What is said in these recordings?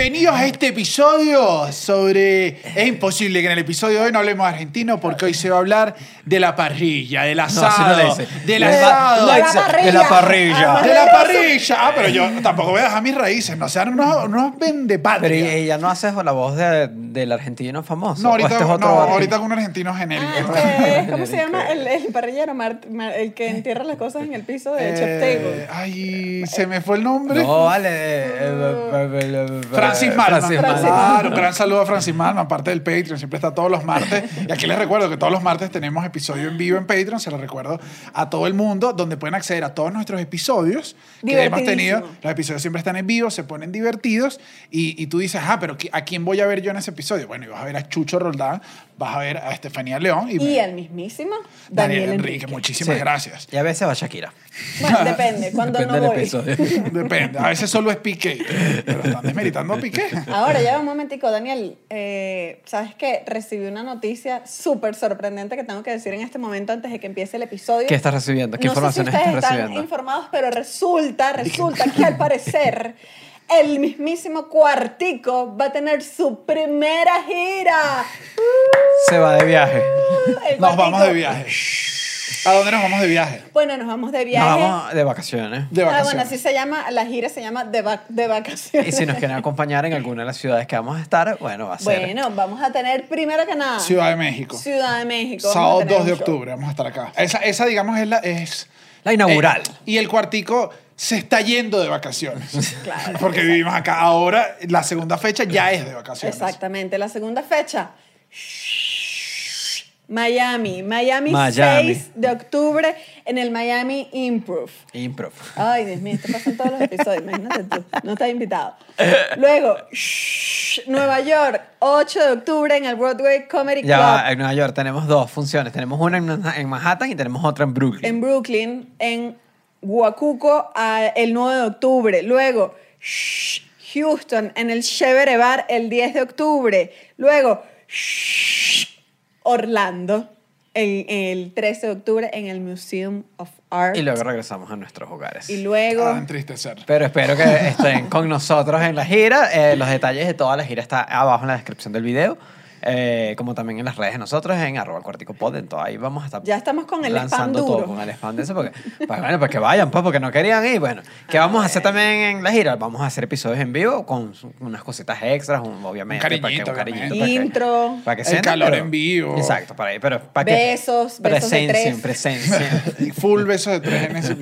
been Bienvenidos a este episodio sobre... Es imposible que en el episodio de hoy no hablemos argentino porque hoy se va a hablar de la parrilla, del asado, no dice. del De- asado. no de la parrilla. de la parrilla. De la parrilla. Ah, pero yo tampoco voy a dejar mis raíces, no sean unos, unos Pero vendepatria. ella no hace la voz de- del argentino famoso. No, ¿O ahorita, este es otro no, ahorita con un argentino genérico. Ah, este, ¿Cómo se llama? El, el parrillero, Mart- Mar- el que entierra las cosas en el piso de Chef Eh, Table. ay, se me fue el nombre. No, vale. eh, eh, eh, Francis Malman. Francis Francis Malman. Claro, un gran saludo a Francis Malman, parte del Patreon, siempre está todos los martes. Y aquí les recuerdo que todos los martes tenemos episodio en vivo en Patreon, se lo recuerdo a todo el mundo, donde pueden acceder a todos nuestros episodios que hemos tenido. Los episodios siempre están en vivo, se ponen divertidos y, y tú dices, ah, pero ¿qui- ¿a quién voy a ver yo en ese episodio? Bueno, y vas a ver a Chucho Roldán, vas a ver a Estefanía León y, Y el mismísimo Daniel, Daniel, Enrique. Enrique. Muchísimas Sí. gracias. Y a veces va Shakira. Bueno, depende, cuando Depende no voy. episodio. Depende, a veces solo es Piqué, pero están desmeritando a Piqué. Ahora, ya un momentico, Daniel. eh, ¿Sabes qué? Recibí una noticia súper sorprendente que tengo que decir en este momento antes de que empiece el episodio. ¿Qué estás recibiendo? ¿Qué no sé si ustedes estás están recibiendo? informados, pero resulta, resulta que al parecer el mismísimo Cuartico va a tener su primera gira. Se va de viaje. El Nos vamos de viaje. ¿A dónde nos vamos de viaje? Bueno, nos vamos de viaje. Nos vamos de vacaciones. De Ah, vacaciones. bueno, así se llama, la gira se llama de, vac- de vacaciones. Y si nos quieren acompañar en alguna de las ciudades que vamos a estar, bueno, va a ser. Bueno, vamos a tener primero que nada Ciudad de México. Ciudad de México. Sábado tener 2 de octubre, vamos a estar acá. Esa, esa digamos, es la. Es, La inaugural. eh, y el cuartico se está yendo de vacaciones. Claro, Porque vivimos acá. Ahora, la segunda fecha ya es de vacaciones. Exactamente. La segunda fecha. Miami. Miami, Miami. 6 de octubre en el Miami Improv. Improv. Ay, Dios mío, esto pasa en todos los episodios, imagínate tú, no estás invitado. Luego, shh, Nueva York, 8 de octubre en el Broadway Comedy Ya Club va, en Nueva York tenemos dos funciones. Tenemos una en, en Manhattan y tenemos otra en Brooklyn. en Brooklyn, en Huacuco a- el 9 de octubre. Luego, shh, Houston en el Chevere Bar el 10 de octubre. Luego, shh, Orlando el, el 13 de octubre en el Museum of Art. Y luego regresamos a nuestros hogares. Y luego... A entristecer. Pero espero que estén con nosotros en la gira. Eh, los detalles de toda la gira está abajo en la descripción del video. Eh, como también en las redes de nosotros, en arroba cuartico pod. Entonces ahí vamos a estar Ya estamos con el spam lanzando duro. todo, con el spam de eso. Porque, pues, bueno, pues que vayan, pues, porque no querían ir. Bueno, ¿qué vamos a hacer también en la gira? Vamos a hacer episodios en vivo con unas cositas extras, un- obviamente. Un para que- cariñito, un cariñito. para que- Intro. para que El sientan, calor pero- en vivo. Exacto, para ahí. Pero para que Besos, presencien. Y Full besos de tres en ese.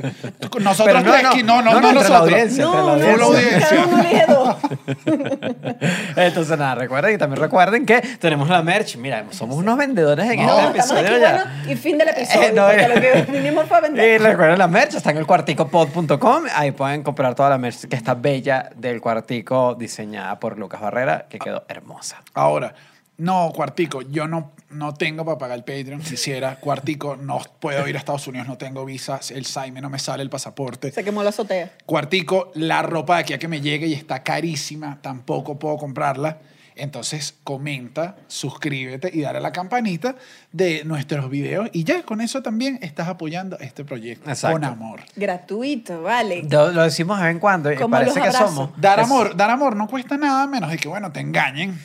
Nosotros no, tres no, aquí, no, no, no, no, no, entre la nosotros. audiencia. No, la no, audiencia. uno elige dos. Entonces, nada, recuerden y también recuerden que tenemos la merch. Mira, somos unos vendedores en No, este episodio aquí, ya. bueno, y fin del episodio, Eh, no, porque eh. lo que vinimos fue a vender. Y recuerden la merch, está en el cuarticopod.com. Ahí pueden comprar toda la merch que está bella del cuartico diseñada por Lucas Barrera, que quedó hermosa. Ahora, no, Cuartico, yo no, no tengo para pagar el Patreon. Quisiera, Cuartico, no puedo ir a Estados Unidos, no tengo visa, el Saime no me sale el pasaporte. Se quemó la azotea. Cuartico, la ropa de aquí a que me llegue y está carísima, tampoco puedo comprarla. Entonces comenta, suscríbete y dale a la campanita de nuestros videos. Y ya con eso también estás apoyando este proyecto Exacto. con amor. Gratuito, vale. Lo, lo decimos de vez en cuando Como parece los que somos. Dar amor, dar amor no cuesta nada menos de que, bueno, te engañen.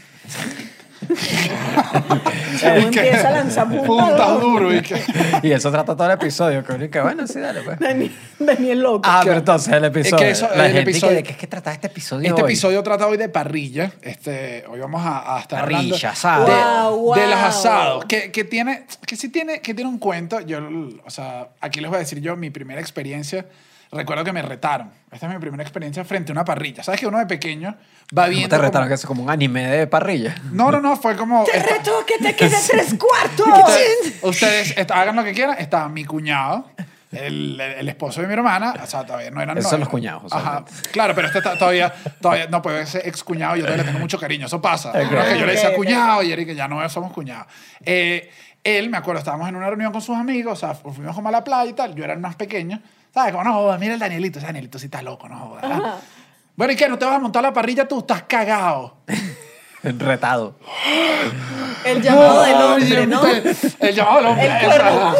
Que- empieza a lanzar punta puntas duro. duro y que... Y eso trata todo el episodio. Que, que bueno, sí, dale, pues. Daniel, Daniel loco. Ah, que- pero entonces el episodio. eso, la el gente episodio- que, ¿de qué es que trata este episodio Este hoy? episodio trata hoy de parrilla. Este, hoy vamos a, a estar hablando Parrilla, asado. de, Wow, de wow. los asados. Que, que tiene, que sí tiene, que tiene un cuento. Yo, o sea, aquí les voy a decir yo mi primera experiencia. Recuerdo que me retaron. Esta es mi primera experiencia frente a una parrilla. ¿Sabes que uno de pequeño va ¿Cómo viendo te retaron como- que es como un anime de parrilla? No, no, no, fue como... ¡Te esta- reto que te quede tres cuartos! Ustedes, ustedes hagan lo que quieran. Estaba mi cuñado, el, el- el esposo de mi hermana. O sea, todavía no eran Esos son los cuñados, Ajá. Claro, pero este está todavía, todavía no puede ser ex cuñado. Yo todavía le tengo mucho cariño. Eso pasa. Ok. No es que yo le decía cuñado y Eric que ya no somos cuñados. Eh, él, me acuerdo, estábamos en una reunión con sus amigos. O sea, fu- fuimos como a la playa y tal. Yo era el más pequeño. ¿Sabes? Como, no jodas, mira el Danielito. Ese Danielito sí está loco, no jodas. Bueno, ¿y qué? ¿No te vas a montar la parrilla tú? Estás cagado. Retado. El llamado del hombre, ¿no? El llamado del hombre. El cuervo.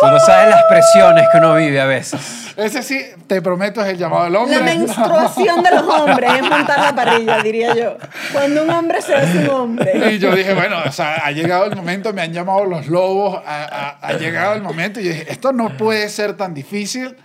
Tú no sabes las presiones que uno vive a veces. Ese sí, te prometo, es el llamado del hombre. La menstruación de los hombres es montar la parrilla, diría yo. Cuando un hombre se hace un hombre. Y yo dije, bueno, o sea, ha llegado el momento, me han llamado los lobos, ha, ha- ha llegado el momento y yo dije, esto no puede ser tan difícil.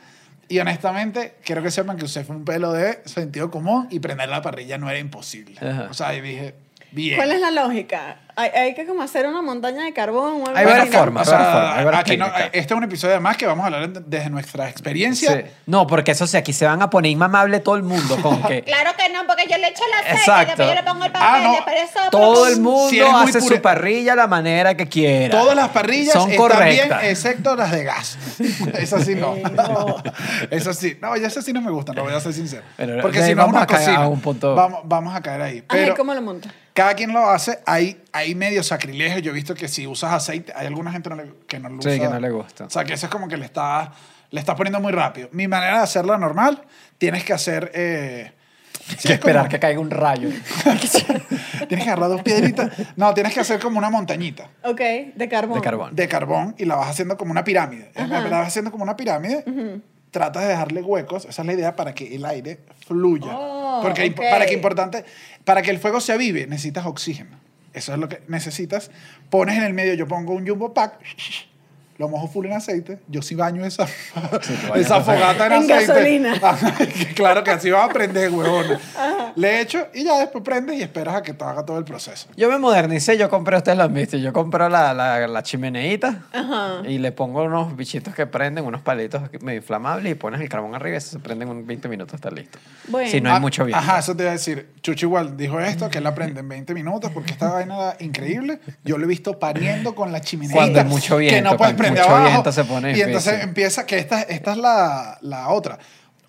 Y honestamente, quiero que sepan que usted fue un pelo de sentido común y prender la parrilla no era imposible. Ajá. O sea, y dije, bien. ¿Cuál es la lógica? Hay, hay que como hacer una montaña de carbón o algo Hay varias formas. O sea, varias formas, hay varias aquí no- técnicas. este es un episodio además que vamos a hablar de- desde nuestra experiencia. Sí. No, porque eso sí, aquí se van a poner inmamable todo el mundo con que Claro que no, porque yo le echo el aceite, Exacto. después yo le pongo el papel, Ah, no. después eso... todo el mundo Si hace su parrilla la manera que quiera. Todas las parrillas son están bien, correctas. excepto las de gas. Esas sí no. no. Esas sí. No, ya esas sí no me gustan, lo voy a ser sincero. Pero, Porque si no es vamos una a caer cocina. a un punto- Vamos, vamos a caer ahí. Ay, Pero ¿cómo lo montas? Cada quien lo hace. Hay, hay medio sacrilegio. Yo he visto que si usas aceite, hay alguna gente no le- que no lo Sí, usa. que no le gusta. O sea, que eso es como que le estás le estás poniendo muy rápido. Mi manera de hacerla normal, tienes que hacer... eh, sí, que es como- esperar que caiga un rayo. Tienes que agarrar dos piedritas. No, tienes que hacer como una montañita Ok, de carbón. De carbón. de carbón y la vas haciendo como una pirámide. La vas haciendo como una pirámide. Tratas de dejarle huecos, esa es la idea, para que el aire fluya. Oh, Porque para que importante, para que el fuego se avive, necesitas oxígeno. Eso es lo que necesitas. Pones en el medio, yo pongo un jumbo pack, lo mojo full en aceite. Yo sí baño esa, esa en fogata en, En aceite. gasolina. Claro que así vas a prender, huevón. Le echo y ya después prendes y esperas a que te haga todo el proceso. Yo me modernicé, yo compré, ustedes lo han visto, yo compré la, la, la chimeneita Ajá. y le pongo unos bichitos que prenden, unos palitos medio inflamables y pones el carbón arriba y se prende en un 20 minutos, está listo. Bueno. Si no hay Ah, mucho viento. Ajá, eso te iba a decir. Chucho igual dijo esto, que él aprende en 20 minutos porque esta vaina era increíble. Yo lo he visto pariendo con la chimenea. Cuando hay mucho Que viento, no puedes cuando mucho abajo. viento se pone Y entonces empieza, que esta, esta es la, la otra.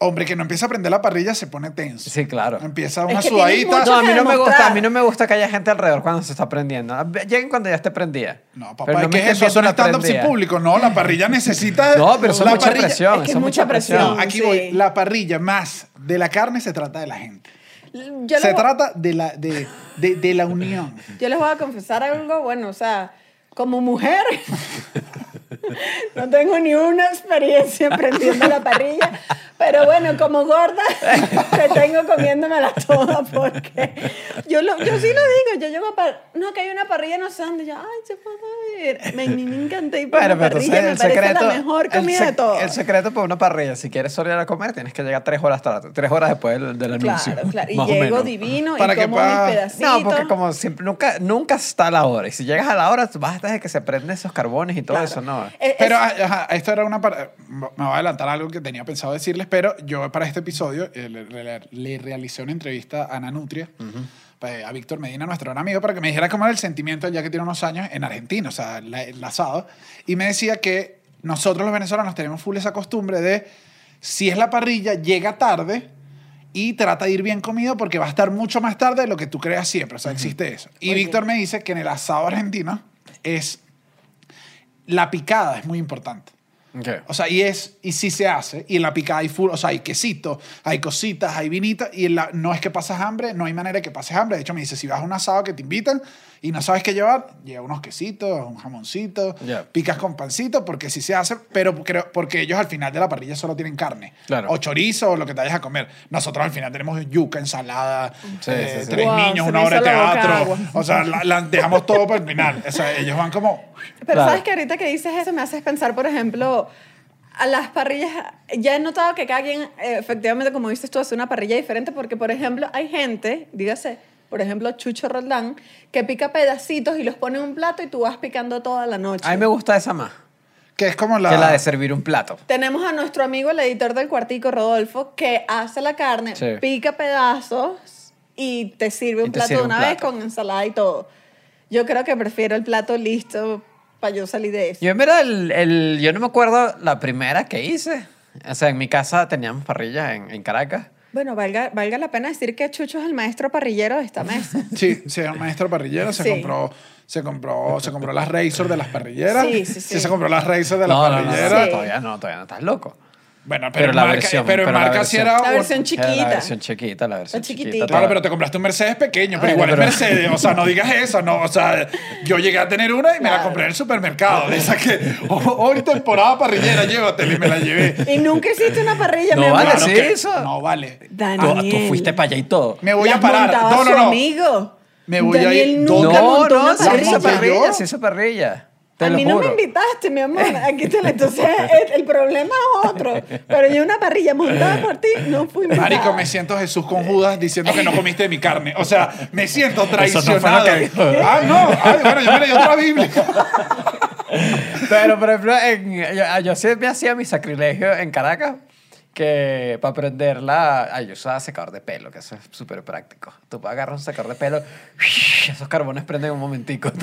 Hombre que no empieza a prender la parrilla se pone tenso. Sí, claro. Empieza Es una que tienes sudadita. No, a mí que no me gusta, a mí no me gusta que haya gente alrededor cuando se está prendiendo. Lleguen cuando ya esté prendida. No, papá, ¿qué es estén eso? Eso no viendo stand-up sin público. No, la parrilla necesita... No, pero eso la es mucha parrilla- presión. es que eso es mucha presión. No, aquí Sí. voy. La parrilla más de la carne se trata de la gente. Yo se trata de la, de, de, de la unión. yo les voy a confesar algo, bueno, o sea, como mujer, no tengo ni una experiencia prendiendo la parrilla, pero bueno, como gorda, me tengo comiéndomela toda porque yo, lo, yo sí lo digo, yo llego a par- no, que hay una parrilla no sé dónde, yo, ay, se puede ir. Me, me encanta ir por Bueno, una parrilla, entonces me el parece secreto, la mejor el comida sec- de todas. el secreto para una parrilla, si quieres solo ir a comer, tienes que llegar tres horas, tarde, tres horas después del, del anuncio. Claro, claro. Y llego divino Para y como pueda- mis pedacitos. No, porque como siempre, nunca, nunca está la hora. Y si llegas a la hora, vas hasta que se prenden esos carbones y todo Claro. eso, ¿no? Eh, Pero es- ajá, esto era una... Me voy a adelantar algo que tenía pensado decirles, pero yo para este episodio eh, le, le- le realicé una entrevista a Ana Nutria, pues, a Víctor Medina, nuestro gran amigo, para que me dijera cómo era el sentimiento, ya que tiene unos años en Argentina, o sea, la- enlazado. Y me decía que nosotros los venezolanos tenemos full esa costumbre de, si es la parrilla, llega tarde y trata de ir bien comido porque va a estar mucho más tarde de lo que tú creas siempre. O sea, existe eso. Y Oye. Víctor me dice que en el asado argentino es la picada es muy importante. Ok. O sea, y es, y sí se hace, y en la picada hay full, o sea, hay quesito, hay cositas, hay vinita, y en la, no es que pasas hambre, no hay manera de que pases hambre. De hecho, me dice, si vas a un asado que te invitan y no sabes qué llevar, lleva unos quesitos, un jamoncito, Ya. picas con pancito, porque sí se hace, pero creo, porque ellos al final de la parrilla solo tienen carne. Claro. O chorizo, o lo que te vayas a comer. Nosotros al final tenemos yuca, ensalada, Sí, eh, sí, sí. tres Wow, niños, una hora de teatro. O sea, la, la dejamos todo para el final. O sea, ellos van como... Pero Claro. sabes que ahorita que dices eso me haces pensar, por ejemplo, a las parrillas. Ya he notado que cada quien, eh, efectivamente, como dices tú, hace una parrilla diferente porque, por ejemplo, hay gente, dígase, por ejemplo, Chucho Roldán, que pica pedacitos y los pone en un plato y tú vas picando toda la noche. A mí me gusta esa más Que es como la... que la de servir un plato. Tenemos a nuestro amigo, el editor del cuartico, Rodolfo, que hace la carne, Sí. pica pedazos y te sirve un te plato sirve de un una vez con ensalada y todo. Yo creo que prefiero el plato listo para yo salir de eso. Yo, mira, el, el- yo no me acuerdo la primera que hice. O sea, en mi casa teníamos parrilla en, en Caracas. Bueno, valga, valga la pena decir que Chucho es el maestro parrillero de esta mesa. Sí, sí, un maestro parrillero se Sí. compró, se compró, se compró las Razor de las parrilleras. Sí, sí, sí. se compró las Razor de las no, no, no, parrilleras. Sí. todavía no, todavía no estás loco. Bueno, pero, Pero en la marca, versión, pero en pero la marca sí era... La versión Era chiquita. la versión chiquita, la versión La chiquita. chiquitita. Claro, toda. pero te compraste un Mercedes pequeño, pero Ay, igual pero- es Mercedes. O sea, no digas eso, no. O sea, yo llegué a tener una y me la compré en el supermercado. De esa que "Oh, hoy temporada parrillera, llévatela y me la llevé. Y nunca hiciste una parrilla, No mi amor. vale, Claro sí, que- eso. No vale. Tú, Daniel. tú fuiste para allá y todo. Me voy a parar. No, no, no. amigo. Me voy a Daniel ir. nunca no, montó no, parrilla. hizo parrilla. sí hizo parrilla. Te a mí no me invitaste, mi amor. Aquí te Entonces, el, el problema es otro. Pero yo una parrilla montada por ti no fui invitada. Marico, me siento Jesús con Judas diciendo que no comiste de mi carne. O sea, me siento Eso no fue traicionado. lo que dijo. ah, no. Ay, bueno, yo me leí otra Biblia. Pero, por ejemplo, en- yo, yo siempre hacía mi sacrilegio en Caracas, que para prenderla, ay, yo usaba secador de pelo, que eso es súper práctico. Tú agarras un secador de pelo, esos carbones prenden en un momentico.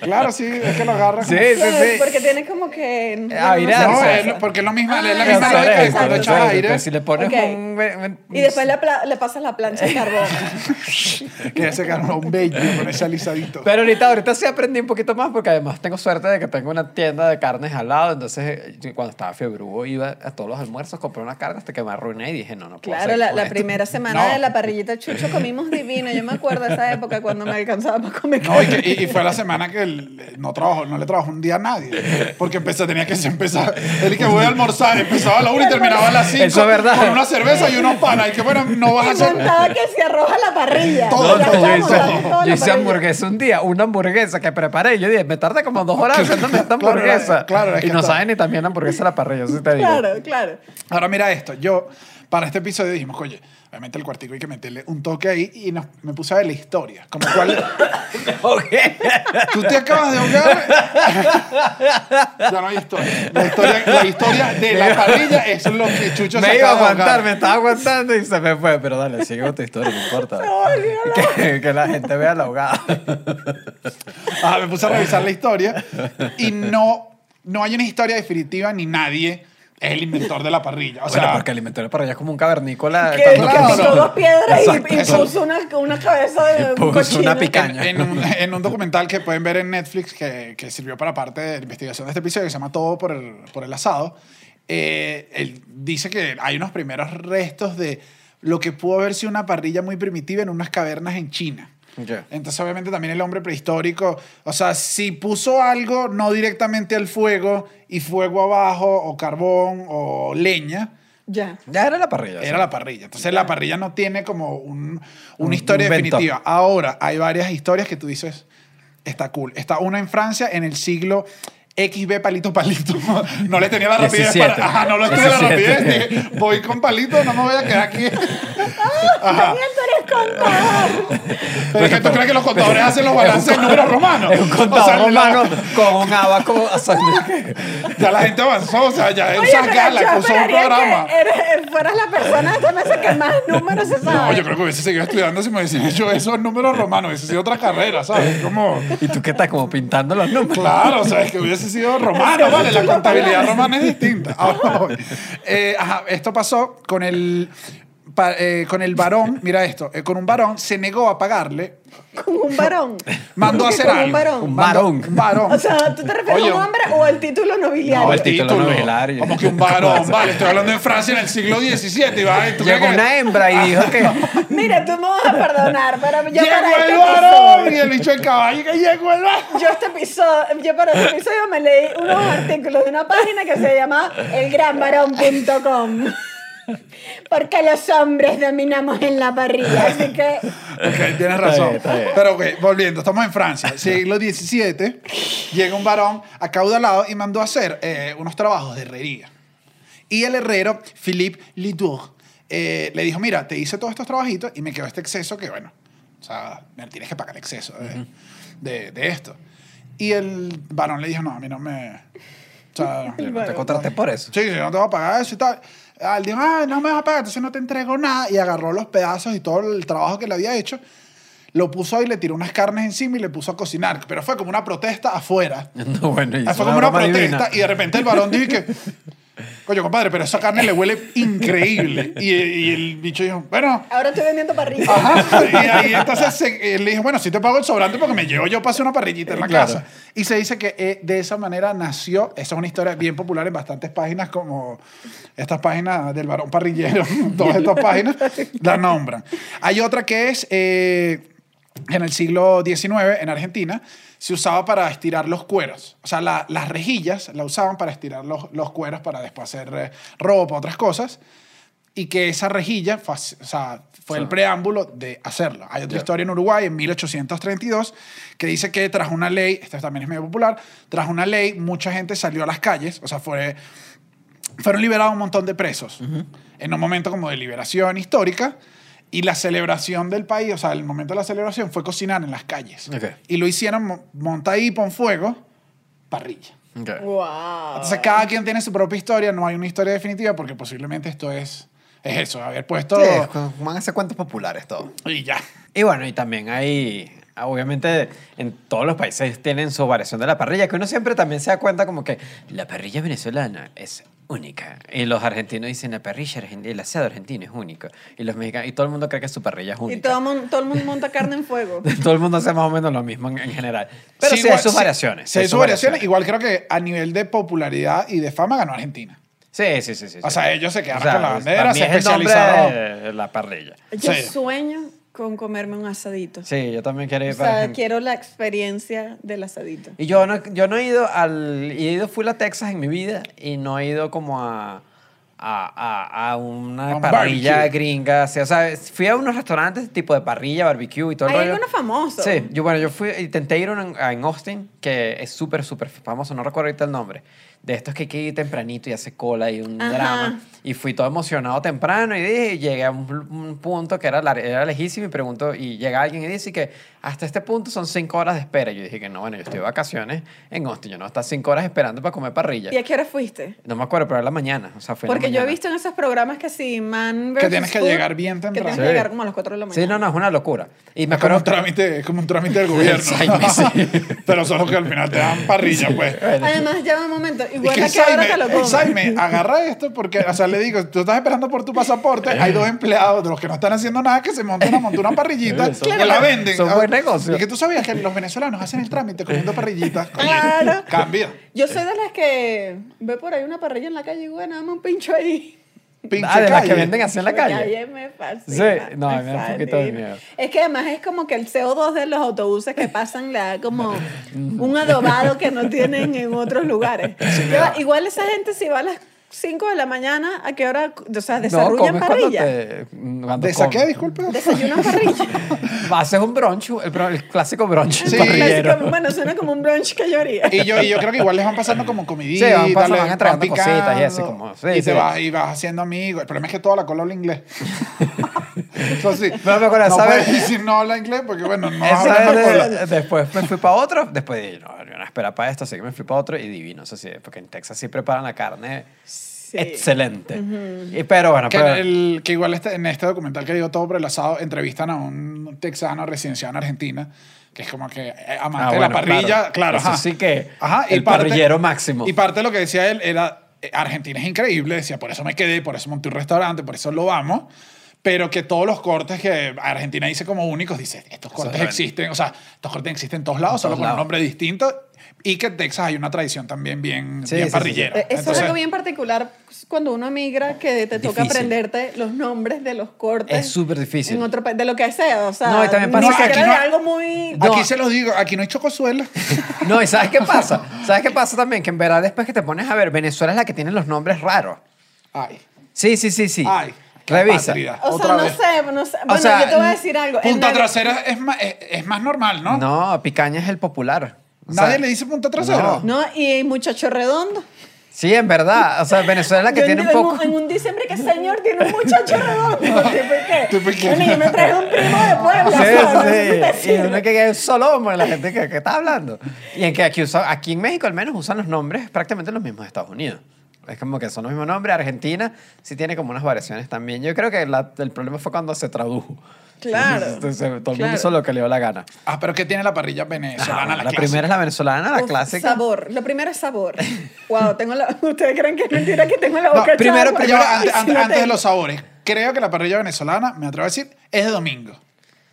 Claro, sí, es que lo agarras. Sí, como- sí, sí. Porque tiene como que... no sé, Airarse. No, es lo- porque es lo mismo, es la Ah, misma lógica que cuando echas aire. Si le pones Ok. un, Y después le, pla- le pasas la plancha de carbón. Que ese carbón un bello con ese alisadito. Pero ahorita, ahorita sí aprendí un poquito más porque además tengo suerte de que tengo una tienda de carnes al lado. Entonces, yo cuando estaba fiebrudo iba a todos los almuerzos, compré una carne hasta que me arruiné y dije, no, no puedo Claro, la, primera semana No. de la parrillita chucho comimos divino. Yo me acuerdo de esa época cuando me alcanzaba para comer No, y, carne. que- y- y fue la semana que no trabajó, no le trabajó un día a nadie. Porque empezó, tenía que empezar. Él que voy a almorzar, empezaba a la una y terminaba a las cinco. Eso es verdad. Con una cerveza y unos panas. Y que bueno, no vas a hacer. que se arroja la parrilla. Todo, No, todo, yo hice, yo hice hamburguesa un día, una hamburguesa que preparé. Yo dije, me tardé como dos horas haciéndome esta Claro, hamburguesa. claro, es y no está- saben ni también la hamburguesa a la parrilla, eso sí te digo. Claro, claro. Ahora mira esto, yo para este episodio dijimos, oye, obviamente el cuartico hay que meterle un toque ahí y nos- me puse a ver la historia. Como cuál, tú te acabas de ahogar. ya no hay historia. La historia, la historia de la parrilla es lo que Chucho se me iba a aguantar, me estaba aguantando y se me fue. Pero dale, sigue con tu historia, no importa. que, que la gente vea la ahogada. Ajá, me puse a revisar la historia y no, no hay una historia definitiva ni nadie es el inventor de la parrilla. O sea, bueno, porque el inventor de parrilla es como un cavernícola. Que, claro. que dos piedras y- Exacto, y, eso. puso una, una cabeza de un puso cochino. una picaña. en, en un, en un documental que pueden ver en Netflix que, que sirvió para parte de la investigación de este episodio que se llama Todo por el, por el asado, eh, él dice que hay unos primeros restos de lo que pudo haber sido una parrilla muy primitiva en unas cavernas en China. Ya. Entonces, obviamente, también el hombre prehistórico, o sea, si puso algo no directamente al fuego y fuego abajo, o carbón, o leña, Ya. Ya era la parrilla. era la parrilla. Entonces, la parrilla no tiene como un- una historia un definitiva. Ahora, hay varias historias que tú dices, está cool. Está una en Francia en el siglo XB palito palito. No le tenía la rapidez 17. para... Ajá, no le tuve la 17. rapidez. Dije, voy con palito, no me voy a quedar aquí. Daniel, tú eres contador. Pero es que tú crees que los contadores hacen los balances en números romanos. Es un O contador la- romano con un abaco. ya la gente avanzó, o sea, ya pero la puso un programa. que eres- fueras la persona esta mesa que más números se sabe. No, yo creo que hubiese seguido estudiando si me hubiesen hecho esos números romanos. Hubiese sido otra carrera, ¿sabes? Como... ¿Y tú qué estás como pintando los números? Claro, o sea, es que hubiese sido romano, ¿vale? La contabilidad romana es distinta. Ahora voy. Eh, ajá, esto pasó con el, pa- eh, con el varón, mira esto, eh, con un varón se negó a pagarle, Con un varón. mandó a ¿Cómo que hacer algo. un varón? Un Mandó- varón. Un varón. O sea, ¿tú te refieres Oye, a un hombre o al título nobiliario? No, el título nobiliario. Como que un varón, vale, estoy hablando en Francia en el siglo XVII, ¿vale? ¿Tú crees Llegó que- una hembra y dijo que. Mira, tú me vas a perdonar, pero yo Llegó para este el varón y episodio, el bicho de caballo que llegó el varón. yo este episodio, yo para este episodio me leí unos artículos de una página que se llama elgranvarón.com. Porque los hombres dominamos en la parrilla, así que Ok, tienes razón. bien, está bien. Pero ok, volviendo, estamos en Francia, siglo XVII, llega un varón acaudalado y mandó a hacer eh, unos trabajos de herrería. Y el herrero, Philippe Lidour, eh, le dijo, mira, te hice todos estos trabajitos y me quedó este exceso que, bueno, o sea, me tienes que pagar el exceso de, de- de esto. Y el varón le dijo, no, a mí no me... O sea, no te contraté por eso. Sí, sí, no te voy a pagar eso y tal. Al dijo, ah, no me vas a pagar, entonces no te entrego nada. Y agarró los pedazos y todo el trabajo que le había hecho, lo puso ahí, le tiró unas carnes encima y le puso a cocinar. Pero fue como una protesta afuera. No, bueno, hizo fue como una protesta divina. y de repente el varón dijo que, Coño, compadre, pero esa carne le huele increíble. Y, y el bicho dijo, bueno, Ahora estoy vendiendo parrilla. Ajá. Y ahí entonces se- eh, le dije, bueno, sí te pago el sobrante porque me llevo yo para hacer una parrillita en la Claro. casa. Y se dice que eh, de esa manera nació, esa es una historia bien popular en bastantes páginas como estas páginas del varón parrillero, todas estas páginas la nombran. Hay otra que es eh, en el siglo XIX en Argentina se usaba para estirar los cueros. O sea, la- las rejillas la usaban para estirar los, los cueros para después hacer eh, ropa, otras cosas y que esa rejilla fue, o sea, fue el preámbulo de hacerlo. Hay otra historia en Uruguay en 1832 que dice que tras una ley, esta también es medio popular, tras una ley mucha gente salió a las calles, o sea, fue, fueron liberados un montón de presos en un momento como de liberación histórica y la celebración del país, o sea, el momento de la celebración fue cocinar en las calles. Ok. Y lo hicieron mo- monta ahí, pon fuego, parrilla. Ok. Wow. Entonces cada quien tiene su propia historia, no hay una historia definitiva porque posiblemente esto es, es eso, haber puesto... Sí, van a hacer cuentos populares todo. Y ya. Y bueno, y también hay, obviamente, en todos los países tienen su variación de la parrilla, que uno siempre también se da cuenta como que la parrilla venezolana es única. Y los argentinos dicen la parrilla argentina, el asado argentino es único. Y los mexicanos, y todo el mundo cree que su parrilla es Y única. todo, mon- todo el mundo monta carne en fuego. todo el mundo hace más o menos lo mismo en, en general. Pero sí, hay igual- sus variaciones. Sí, hay sus variaciones. Igual creo que a nivel de popularidad y de fama ganó Argentina. Sí, sí, sí. sí O sí. sea, ellos se quedaron O sea, con la bandera, se es el nombre especializaron. de la parrilla. Yo Sí. sueño con comerme un asadito. Sí, yo también quiero ir O para sea, quiero la experiencia del asadito. Y yo no, yo no he ido al... He ido full a Texas en mi vida y no he ido como a... A, a, a una un parrilla barbecue. gringa. O sea, fui a unos restaurantes tipo de parrilla, barbecue y todo Hay algunos famosos. Sí, yo, bueno, yo fui, intenté ir a en Austin, que es súper, súper famoso, no recuerdo ahorita el nombre. De estos que hay que ir tempranito y hace cola y un Ajá. drama. Y fui todo emocionado temprano y dije, llegué a un, un punto que era, era lejísimo y pregunto, y llega alguien y dice que hasta este punto son cinco horas de espera. Y yo dije que no, bueno, yo estoy de vacaciones en Austin, yo no estar cinco horas esperando para comer parrilla. ¿Y a qué hora fuiste? No me acuerdo, pero era la mañana. O sea, fue Porque yo he mañana. visto en esos programas que sí, Man Que tienes que Food, llegar bien Que temprano. tienes Sí. que llegar como a las 4 de la mañana. Sí, no, no, es una locura. Y me Es como, acuerdo un trámite, es como un trámite del gobierno. Jaime, sí. Pero solo que al final te dan parrilla, pues. Además, ya un momento. Y Igual que a qué hora te lo comes. Jaime, agarra esto porque, o sea, le digo, tú estás esperando por tu pasaporte, hay dos empleados de los que no están haciendo nada que se montan una, montan una parrillita que la venden. son buen negocio. Y que tú sabías que los venezolanos hacen el trámite comiendo parrillitas. Oye, Claro. Cambia. Yo soy de las que ve por ahí una parrilla en la calle y bueno, dame un pincho ahí. Pinche Ah, de las calle. que venden así en la calle. me fascina. Sí, no, a mí me da un poquito de miedo. Es que además es como que el CO2 de los autobuses que pasan le da como un adobado que no tienen en otros lugares. Igual esa gente si va a las 5 de la mañana, ¿a qué hora? O sea, No, desarrollan parrilla. te... Cuando ¿De esa comes. qué, disculpe? Desayunan parrilla. Haces un brunch, el, clásico brunch Sí. Clásico, bueno, suena como un brunch que yo haría. Y yo, y yo creo que igual les van pasando como comidita, Sí, van pasando, van entregando van cositas y así como- sí, y, te sí. vas, y vas haciendo amigos. El problema es que toda la cola habla inglés. Eso sí. Pero me acuerdo, no ¿sabes? puedes decir no habla inglés porque, bueno, no vas a Esa hablar es cola. de- después me fui para otro, después dije, no, no espera para esto, así que me fui para otro y divino, eso sí, porque en Texas sí preparan la carne Sí. excelente. y, pero bueno, Que, pero, el- que igual este, en este documental que digo todo por el asado, entrevistan a un texano residenciado en Argentina, que es como que eh, amante Ah, de bueno, la parrilla. claro. Claro, Eso ajá. sí que Ajá, el parrillero máximo. Y parte de lo que decía él era, eh, Argentina es increíble, decía, por eso me quedé, por eso monté un restaurante, por eso lo vamos. Pero que todos los cortes que Argentina dice como únicos, dice, estos cortes existen, o sea, estos cortes existen en todos lados, En solo todos con un lados. nombre distinto. Y que en Texas hay una tradición también bien, Sí, bien sí, sí, parrillera. Eh, Eso Entonces, es algo bien particular cuando uno migra, que te toca Difícil. aprenderte los nombres de los cortes. es súper difícil. En otro de lo que sea, o sea, No, y también pasa ni que aquí no- algo muy... No. Aquí se los digo, aquí no hay chocosuela. No, y ¿sabes qué pasa? ¿Sabes qué pasa también? Que en verdad después que te pones a ver, Venezuela es la que tiene los nombres raros. Ay, Sí, sí, sí, sí. ay. Revisa. patria. O Otra sea, no vez. sé, no sé. Bueno, sea, yo te voy a decir algo. en Punta trasera es más, es, es más normal, ¿no? No, picaña es el popular. O sea, Nadie le dice punta trasera. no. No, y muchacho redondo. Sí, en verdad. O sea, Venezuela es la que Yo tiene un en, poco... en un diciembre que señor tiene un muchacho redondo. ¿Tipo qué? ¿Tipo qué? Bueno, yo me traje un primo de Puebla. ¿sabes? Sí, sí. Y uno que es solomo, la gente que, que está hablando. Y en que aquí, usa- aquí en México al menos usan los nombres prácticamente los mismos de Estados Unidos. Es como que son los mismos nombres. Argentina sí tiene como unas variaciones también. Yo creo que la- el problema fue cuando se tradujo. Claro, Entonces, todo el mundo claro. hizo lo que le dio la gana. Ah, pero ¿qué tiene la parrilla venezolana? Ajá, la la clásica? primera es la venezolana, la Uf, clásica. Sabor. Lo primero es sabor. Wow, tengo la... ¿Ustedes creen que es mentira que tengo la No, boca echada primero, por- primero, Ay, antes, sí antes- la de los sabores. Creo que la parrilla venezolana, me atrevo a decir, es de domingo.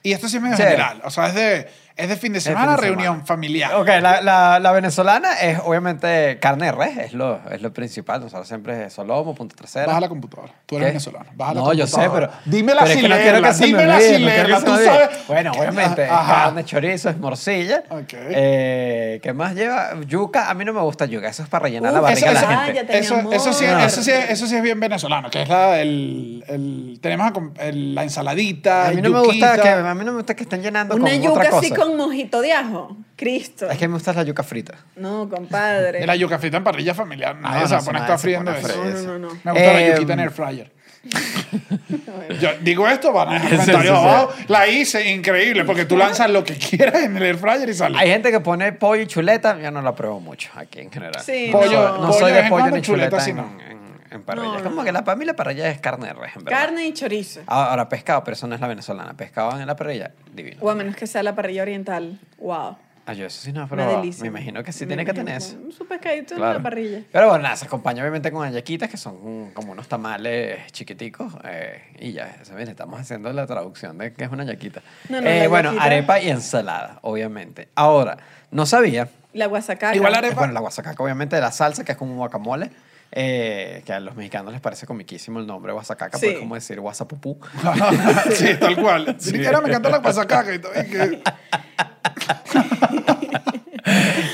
Y esto sí es medio Sí. general. O sea, es de, es de fin de fin de semana, semana. reunión familiar. Ok, la, la, la venezolana es obviamente carne de res, es lo, es lo principal. Nosotros siempre es solomo, punta trasera. Baja la computadora. Tú eres ¿Qué? venezolano. Baja la no, yo sé, pero. Dímela pero es sin que no quiero leerla. que se me Dímela olvide, sin no quiero leerla. que se Tú sabes. Bueno, obviamente, Ajá. carne, chorizo, es morcilla. Ok. Eh, ¿Qué más lleva? Yuca. A mí no me gusta yuca. Eso es para rellenar la Uf, barriga de eso- la eso- gente. Eso, sí, No. eso, sí, eso sí es bien venezolano, que es la, el, el- tenemos la ensaladita, A mí no me gusta que, a mí no me gusta que estén llenando Una con yuca otra cosa. Con mojito de ajo. Cristo. Es que me gusta la yuca frita. No, compadre. La yuca frita en parrilla familiar. Nadie No, se va no, a poner a estar friendo eso. No, no, no. Me gusta la Eh, yuquita en air fryer. Yo digo esto, van a dejar comentarios abajo. La hice increíble, porque tú lanzas lo que quieras en el air fryer y sale. Hay gente que pone pollo y chuleta. Yo no la pruebo mucho aquí en general. Sí, no, Pollo- soy- no pollo soy de pollo ni chuleta chuleta sí en, no. en- en parrilla. No, es como no. que la, para mí la parrilla es carne de res, en verdad. Carne y chorizo. Ahora, pescado, pero eso no es la venezolana. Pescado en la parrilla, divino. O a menos que sea la parrilla oriental. Wow. Ah, yo eso sí no delicia. Me imagino que sí Me tiene que tener eso. Un su pescadito en Claro. la parrilla. Pero bueno, nada, se acompaña obviamente con ayaquitas, que son como unos tamales chiquiticos. eh, y ya, bien, estamos haciendo la traducción de qué es una yaquita. No, no, Eh, la bueno, yaquita- arepa y ensalada, obviamente. Ahora, no sabía. La guasacaca. Igual arepa- Bueno, la guasacaca, obviamente, de la salsa, que es como un guacamole. Eh, que a los mexicanos les parece comiquísimo el nombre guasacaca, Sí. porque es como decir guasapupú. sí, tal cual. Ni siquiera me encanta la pasacaca y que-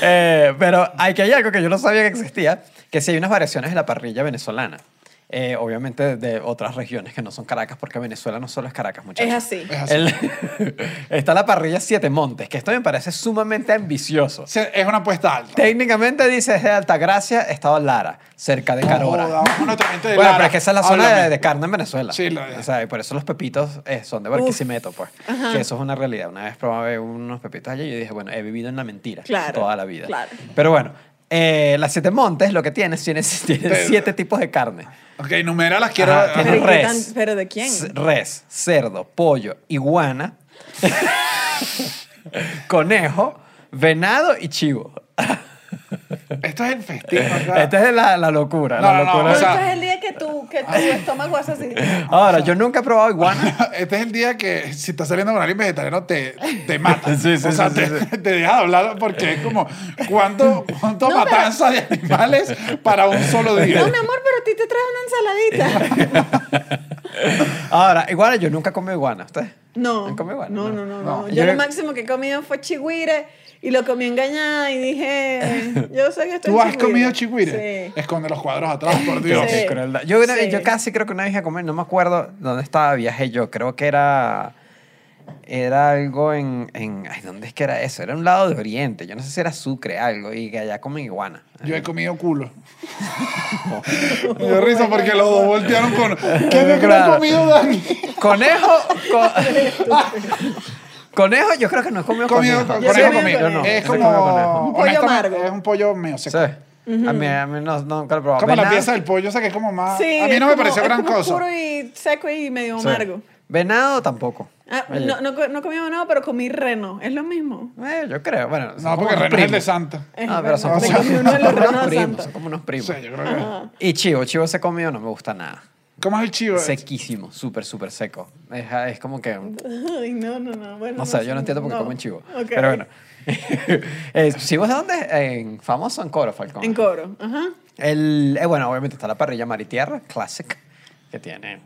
Eh, pero hay que hay algo que yo no sabía que existía, que sí hay unas variaciones de la parrilla venezolana. Eh, obviamente de otras regiones que no son Caracas, porque Venezuela no solo es Caracas, muchachos. Es así. Es así. El- está la parrilla Siete Montes, que esto me parece sumamente ambicioso. Es una apuesta alta. Técnicamente dice es de Altagracia, Estado Lara, cerca de Carora. De bueno, Lara. pero es que esa es la zona de, carne en Venezuela. Sí, lo es. O sea, y por eso los pepitos eh, son de Barquisimeto, pues. Ajá. Que eso es una realidad. Una vez probé unos pepitos allí y yo dije, bueno, he vivido en la mentira Claro, toda la vida. claro. Pero bueno, eh, las Siete Montes lo que tiene, tiene, tiene Pero- siete tipos de carne. Ok, numera las quiero. Ajá, ¿Pero, ¿y qué res. tan- ¿Pero de quién? Res, cerdo, pollo, iguana, conejo, venado y chivo. Esto es el festín. acá. Esta es la, la locura. No, la no, no, locura. o sea- este es el día que tu, que tu estómago hace así. Ahora, yo nunca he probado iguana. Este es el día que si estás saliendo con alguien vegetariano te, te mata. Sí, sí, o sea, sí, te, sí, te deja de hablar porque es como cuánto, cuánto No, pero- matanza de animales para un solo día. No, mi amor, pero a ti te traes una ensaladita. Ahora, iguana, yo nunca he comido iguana. ¿Ustedes? No. ¿Han comido iguana? No, no, no. No. no. Yo Yo lo máximo que he comido fue chigüire y lo comí engañada y dije, yo sé que esto ¿Tú has comido chigüire? Sí. Esconde los cuadros atrás, por Dios. Sí. Yo, una- Sí. yo casi creo que una vez a comer, no me acuerdo dónde estaba, viajé yo. Creo que era. Era algo en, en. Ay, ¿dónde es que era eso? Era un lado de Oriente. Yo no sé si era Sucre, algo. Y que allá comen iguana. Yo he comido culo. Me dio risa porque los dos voltearon con. ¿Qué es lo que no Claro. comido Dani? Conejo. co- conejo, yo creo que no he comido Comido, conejo. Yo conejo sí comido. comido no, es yo comido como. conejo. Un pollo honestamente, amargo. Es un pollo medio seco. Sí. A mí, a mí no, nunca lo he probado. Como la Venado- pieza del pollo, o sea que es como más. Sí, a mí es no me como- pareció es gran como cosa. puro y seco y medio Sí. amargo. Venado tampoco. Ah, Oye. no, no, co- no comí nada, pero comí reno. Es lo mismo. Eh, yo creo. Bueno, son No, como porque unos Reno es el de primos. Santa. Es Ah, pero son verdad. como, Me comí uno de los son unos renos primos. santos. Son como unos primos. Sí, yo creo que. Y chivo, chivo se comió, no me gusta nada. ¿Cómo es el chivo? Sequísimo, súper, súper seco. Es, es como que. Ay, no, no, no. Bueno, No sé, yo no entiendo por qué no. comen chivo. Pero bueno. eh, ¿Chivo es de dónde? En famoso en Coro, Falcón. En coro. Ajá. El, eh, bueno, obviamente está la parrilla mar y tierra, classic, que tiene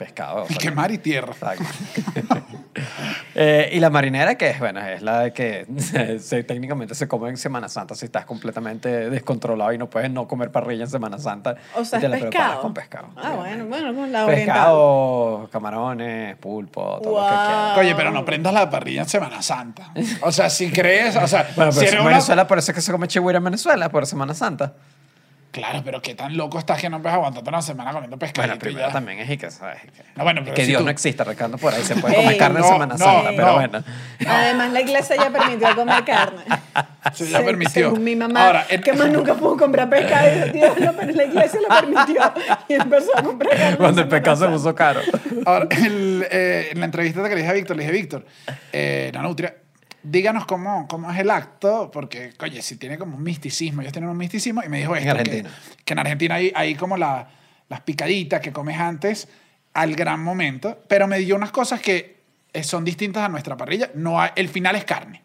pescado. Y que mar y tierra. Eh, y la marinera, que es, bueno, es la de que se, se- técnicamente se come en Semana Santa si estás completamente descontrolado y no puedes no comer parrilla en Semana Santa. O sea, y te es la preparas pescado. con pescado. Ah, obviamente. bueno, bueno, con la. Pescado, camarones, pulpo, todo lo que Wow. quieras. Oye, pero no prendas la parrilla en Semana Santa. O sea, si crees, o sea, Bueno, si pero eres en una- Venezuela, por eso es que se come chihuahua en Venezuela, por Semana Santa. Claro, pero qué tan loco estás que no puedes aguantarte una semana comiendo pescadito Bueno, primero ya? también es y que, ¿sabes? Que, No, bueno, pero que si Dios tú- no existe, Ricardo, por ahí se puede comer Ey, carne no, en Semana no, Santa, pero no. bueno. Además, la iglesia ya permitió comer carne. Sí, ya Se- permitió. Según mi mamá, Ahora, en- que más nunca pudo comprar pescado. Dios, no, pero la iglesia lo permitió. Y empezó a comprar carne. Cuando el pecado se puso caro. Ahora, el, eh, en la entrevista que le dije a Víctor, le dije, Víctor, eh, Nanutria, díganos cómo, cómo es el acto, porque, oye, si tiene como un misticismo, ellos tienen un misticismo, y me dijo esto, Argentina. Que, que en Argentina hay, hay como la- las picaditas que comes antes al gran momento, pero me dio unas cosas que eh, son distintas a nuestra parrilla. No hay- el final es carne.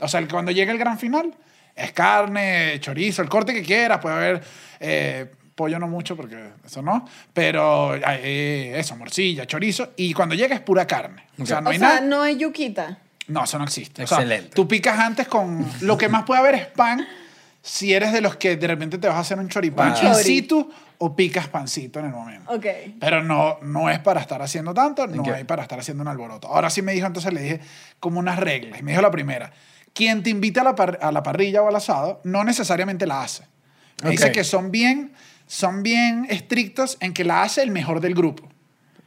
O sea, cuando llega el gran final, es carne, chorizo, el corte que quieras, puede haber... eh, pollo no mucho porque eso no, pero eh, eso, morcilla, chorizo, y cuando llega es pura carne. O sea, no O hay sea, nada. no hay yuquita. No, eso no existe. O sea, Excelente. tú picas antes con. Lo que más puede haber es pan si eres de los que de repente te vas a hacer un choripán Ah. in Chori. situ o picas pancito en el momento. Ok. Pero no, no es para estar haciendo tanto, no Ok. hay para estar haciendo un alboroto. Ahora sí me dijo, entonces le dije como unas reglas. Y me dijo la primera, quien te invita a la, par- a la parrilla o al asado, no necesariamente la hace. Me Ok. dice que son bien, son bien estrictos en que la hace el mejor del grupo.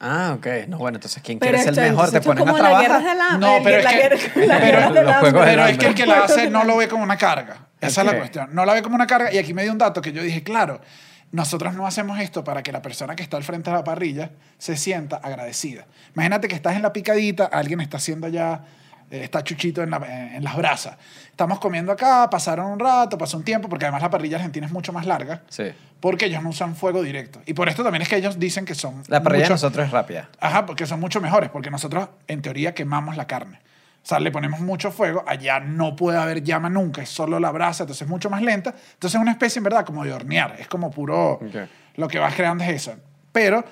Ah, ok. No, bueno, entonces, ¿quién Pero quiere ser el mejor? Te entonces esto es ponen a trabajar. No, pero es la que- pero- es que el que la hace no lo ve como una carga. Esa es la cuestión. No la ve como una carga. Y aquí me dio un dato que yo dije, claro, nosotros no hacemos esto para que la persona que está al frente de la parrilla se sienta agradecida. Imagínate que estás en la picadita, alguien está haciendo ya, eh, está chuchito en, la- en- las brasas. Estamos comiendo acá, pasaron un rato, pasó un tiempo, porque además la parrilla argentina es mucho más larga, Sí. porque ellos no usan fuego directo. Y por esto también es que ellos dicen que son... La parrilla de mucho- nosotros es rápida. Ajá, porque son mucho mejores, porque nosotros en teoría quemamos la carne. O sea, le ponemos mucho fuego, allá no puede haber llama nunca, es solo la brasa, entonces es mucho más lenta. Entonces es una especie en verdad como de hornear, es como puro, lo que vas creando es eso. Pero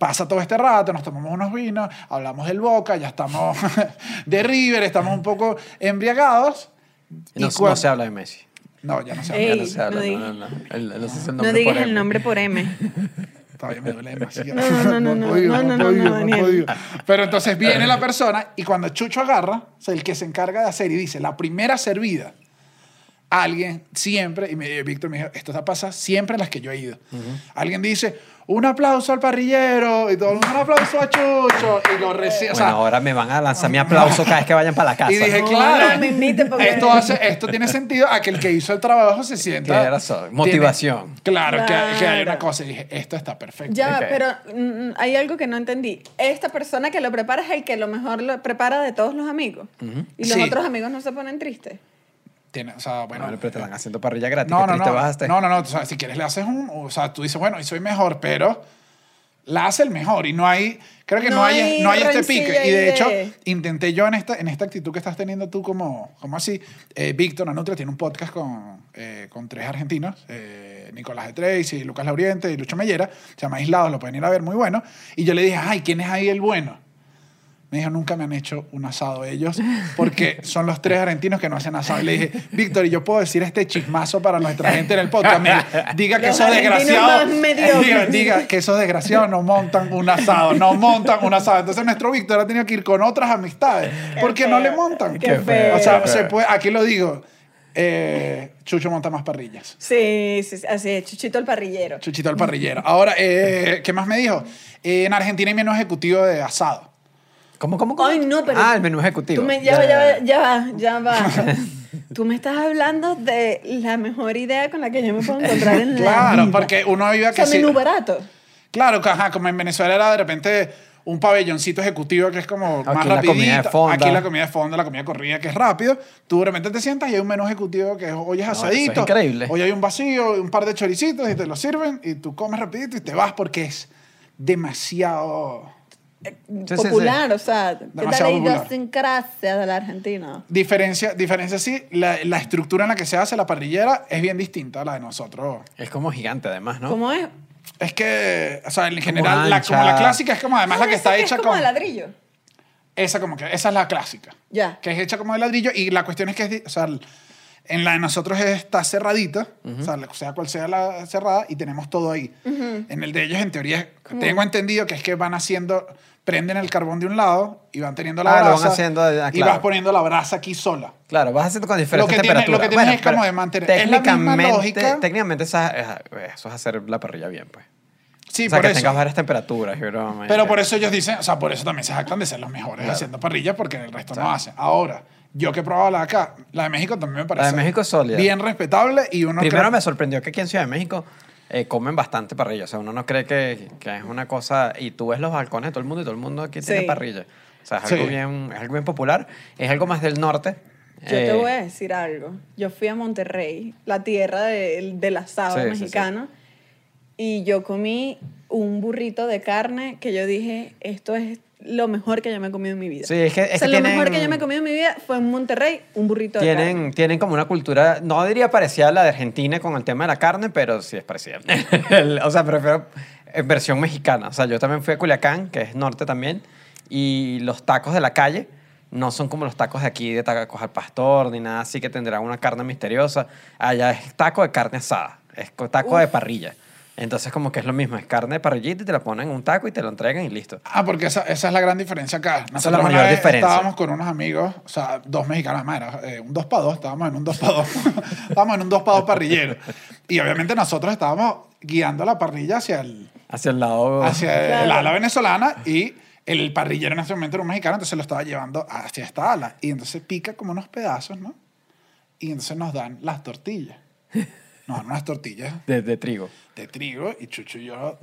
pasa todo este rato, nos tomamos unos vinos, hablamos del Boca, ya estamos de River, estamos un poco embriagados. y No, cuan- no se habla de Messi. No, ya no se Ey, Ya habla. no se habla. no No, digas- no, no. No No nombre digas por el M. nombre por M. Todavía me duele demasiado. No, no, no, no, no, no, no. Pero entonces viene la persona y cuando Chucho agarra, o sea, el que se encarga de hacer y dice, la primera servida, alguien siempre, y me, Víctor me dijo, esto pasa siempre en las que yo he ido. Alguien dice, un aplauso al parrillero, y todo el mundo, un aplauso a Chucho, y lo recibe. o sea, Bueno, ahora me van a lanzar mi aplauso cada vez que vayan para la casa. y dije, No, claro, no esto, hace, esto tiene sentido a que el que hizo el trabajo se sienta. Tiene razón, motivación. tiene- claro, Que, que hay una cosa. Y dije, esto está perfecto. Ya, Ok. pero mm, hay algo que no entendí. Esta persona que lo prepara es el que lo mejor lo prepara de todos los amigos. Y los Sí. otros amigos no se ponen tristes. Tiene, o sea, bueno. Bueno, pero te están haciendo parrilla gratis. No, ¿Qué no, no. vas a estar? No, no, no. O sea, si quieres le haces un. O sea, tú dices, bueno, y soy mejor, pero la hace el mejor. Y no hay. Creo que no, No hay, hay no hay este pique. Y de hecho, intenté yo en esta, en esta actitud que estás teniendo tú, como, como así. Eh, Víctor Nanutria tiene un podcast con, eh, con tres argentinos: eh, Nicolás de Tracy, Lucas Lauriente y Lucho Mellera. Se llama Aislados, lo pueden ir a ver, muy bueno. Y yo le dije, ay, ¿quién es ahí el bueno? Me dijo, nunca me han hecho un asado ellos, porque son los tres argentinos que no hacen asado. Y le dije, Víctor, ¿y yo puedo decir este chismazo para nuestra gente en el podcast? Me diga que Los esos desgraciados... Diga, diga que esos desgraciados no montan un asado, no montan un asado. Entonces nuestro Víctor ha tenido que ir con otras amistades, porque no le montan. Qué feo. O sea, Qué se puede, aquí lo digo, eh, Chucho monta más parrillas. Sí, sí, sí, así es. Chuchito el parrillero. Chuchito el parrillero. Ahora, eh, ¿qué más me dijo? Eh, en Argentina hay menú ejecutivo de asado. ¿Cómo, cómo, cómo? Ay, no, pero. Ah, el menú ejecutivo. Tú me, ya, va, ya, va, ya va, ya va. Tú me estás hablando de la mejor idea con la que yo me puedo encontrar en la Claro, porque uno O que sea, sí- menú barato. Claro, que, ajá, como en Venezuela era de repente un pabelloncito ejecutivo que es como Aquí más la rapidito. comida de fonda. Aquí la comida de fondo, la comida corrida que es rápido. Tú de repente te sientas y hay un menú ejecutivo que es, hoy es es asadito. increíble. Hoy hay un vacío, un par de choricitos y te lo sirven y tú comes rapidito y te vas porque es demasiado... Sí, sí, popular, o sea, ¿qué tal Demasiado la popular. idiosincrasia de la Argentina? Diferencia, diferencia sí, la, la estructura en la que se hace la parrillera es bien distinta a la de nosotros. Es como gigante, además, ¿no? ¿Cómo es? Es que, o sea, en general, la, ancha. como la clásica es como además Ah, la que esa está que hecha es como con... de ladrillo. Esa como que, esa es la clásica. Ya. Que es hecha como de ladrillo y la cuestión es que es, o sea, En la de nosotros está cerradita, o sea, cual sea la cerrada, y tenemos todo ahí. En el de ellos, en teoría, tengo entendido que es que van haciendo, prenden el carbón de un lado y van teniendo la Ah, lo van brasa. haciendo, ah, Y claro. vas poniendo la brasa aquí sola. Claro, vas haciendo con diferentes Lo que tiene- temperaturas. lo que tienes es como de mantener- es la misma Técnicamente, lógica. técnicamente eso es hacer la parrilla bien, pues. Sí, o sea, por que eso. tengas varias temperaturas. y broma, y Pero por eso ellos dicen, o sea, por eso también se jactan de ser los mejores haciendo parrillas porque el resto no hacen. Ahora, yo que he probado la de acá, la de México también me parece. de México es sólida. Bien respetable y uno Primero cree- me sorprendió que aquí en Ciudad de México eh, comen bastante parrilla. O sea, uno no cree que, que es una cosa... Y tú ves los balcones de todo el mundo y todo el mundo aquí tiene parrilla. O sea, es Sí. algo, bien, es algo bien popular. Es algo más del norte. Yo te Eh, voy a decir algo. Yo fui a Monterrey, la tierra de- del asado Sí, sí, mexicano, y yo comí un burrito de carne que yo dije, esto es lo mejor que yo me he comido en mi vida. Sí, es que- es o sea, que lo mejor tienen- que yo me he comido en mi vida fue en Monterrey, un burrito de carne. Tienen, tienen como una cultura, no diría parecida a la de Argentina con el tema de la carne, pero sí es parecida. O sea, prefiero en versión mexicana. O sea, yo también fui a Culiacán, que es norte también, y los tacos de la calle no son como los tacos de aquí, de tacos al pastor, ni nada así que tendrán una carne misteriosa. Allá es taco de carne asada, es co- taco de parrilla. Entonces como que es lo mismo, es carne de parrillita y te la ponen en un taco y te lo entregan y listo. Ah, porque esa, esa es la gran diferencia acá. la Nosotros una mayor vez diferencia. Estábamos con unos amigos, o sea, dos mexicanos, más, era eh, un dos para dos, estábamos en un dos para dos. estábamos en un dos para dos parrillero. Y obviamente nosotros estábamos guiando la parrilla hacia el, Hacia el lado... hacia Claro. el ala venezolana y el parrillero en ese momento era un mexicano, entonces lo estaba llevando hacia esta ala. Y entonces pica como unos pedazos, ¿no? Y entonces nos dan las tortillas. Nos dan unas tortillas de, de trigo. de trigo y Chucho y yo,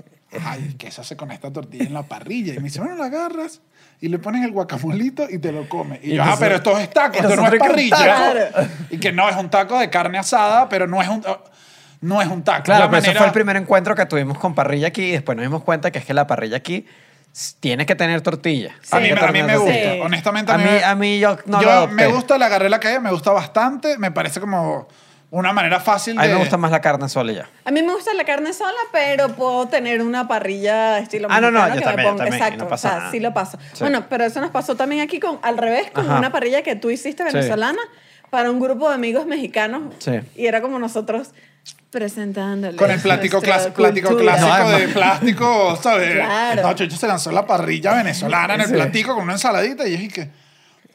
ay, ¿qué se hace con esta tortilla en la parrilla? Y me dice, bueno, la agarras y le pones el guacamolito y te lo comes. Y, Y yo, ah, pero esto es taco, esto no es parrilla. Y que no, es un taco de carne asada, pero no es un, no es un taco. Claro, La pero eso manera- fue el primer encuentro que tuvimos con parrilla aquí y después nos dimos cuenta que es que la parrilla aquí tiene que tener tortilla. A mí, a mí me gusta, Sí. honestamente. A mí, a mí yo no yo lo me gusta, le agarré la calle, me gusta bastante, me parece como una manera fácil A de... mí me gusta más la carne sola ya. A mí me gusta la carne sola, pero puedo tener una parrilla estilo Ah, no, no, mexicano yo que también, yo ponga. también, y Exacto, no pasa o sea, nada. sí lo paso. Sí. Bueno, pero eso nos pasó también aquí con al revés, con Ajá. una parrilla que tú hiciste venezolana para un grupo de amigos mexicanos. Sí. Y era como nosotros presentándoles. Con el plático, nuestra clas- plático cultura. clásico No, de además- plástico, ¿sabes? Claro. No, Chucho se lanzó la parrilla venezolana en el Sí. plático con una ensaladita y yo dije, ¿y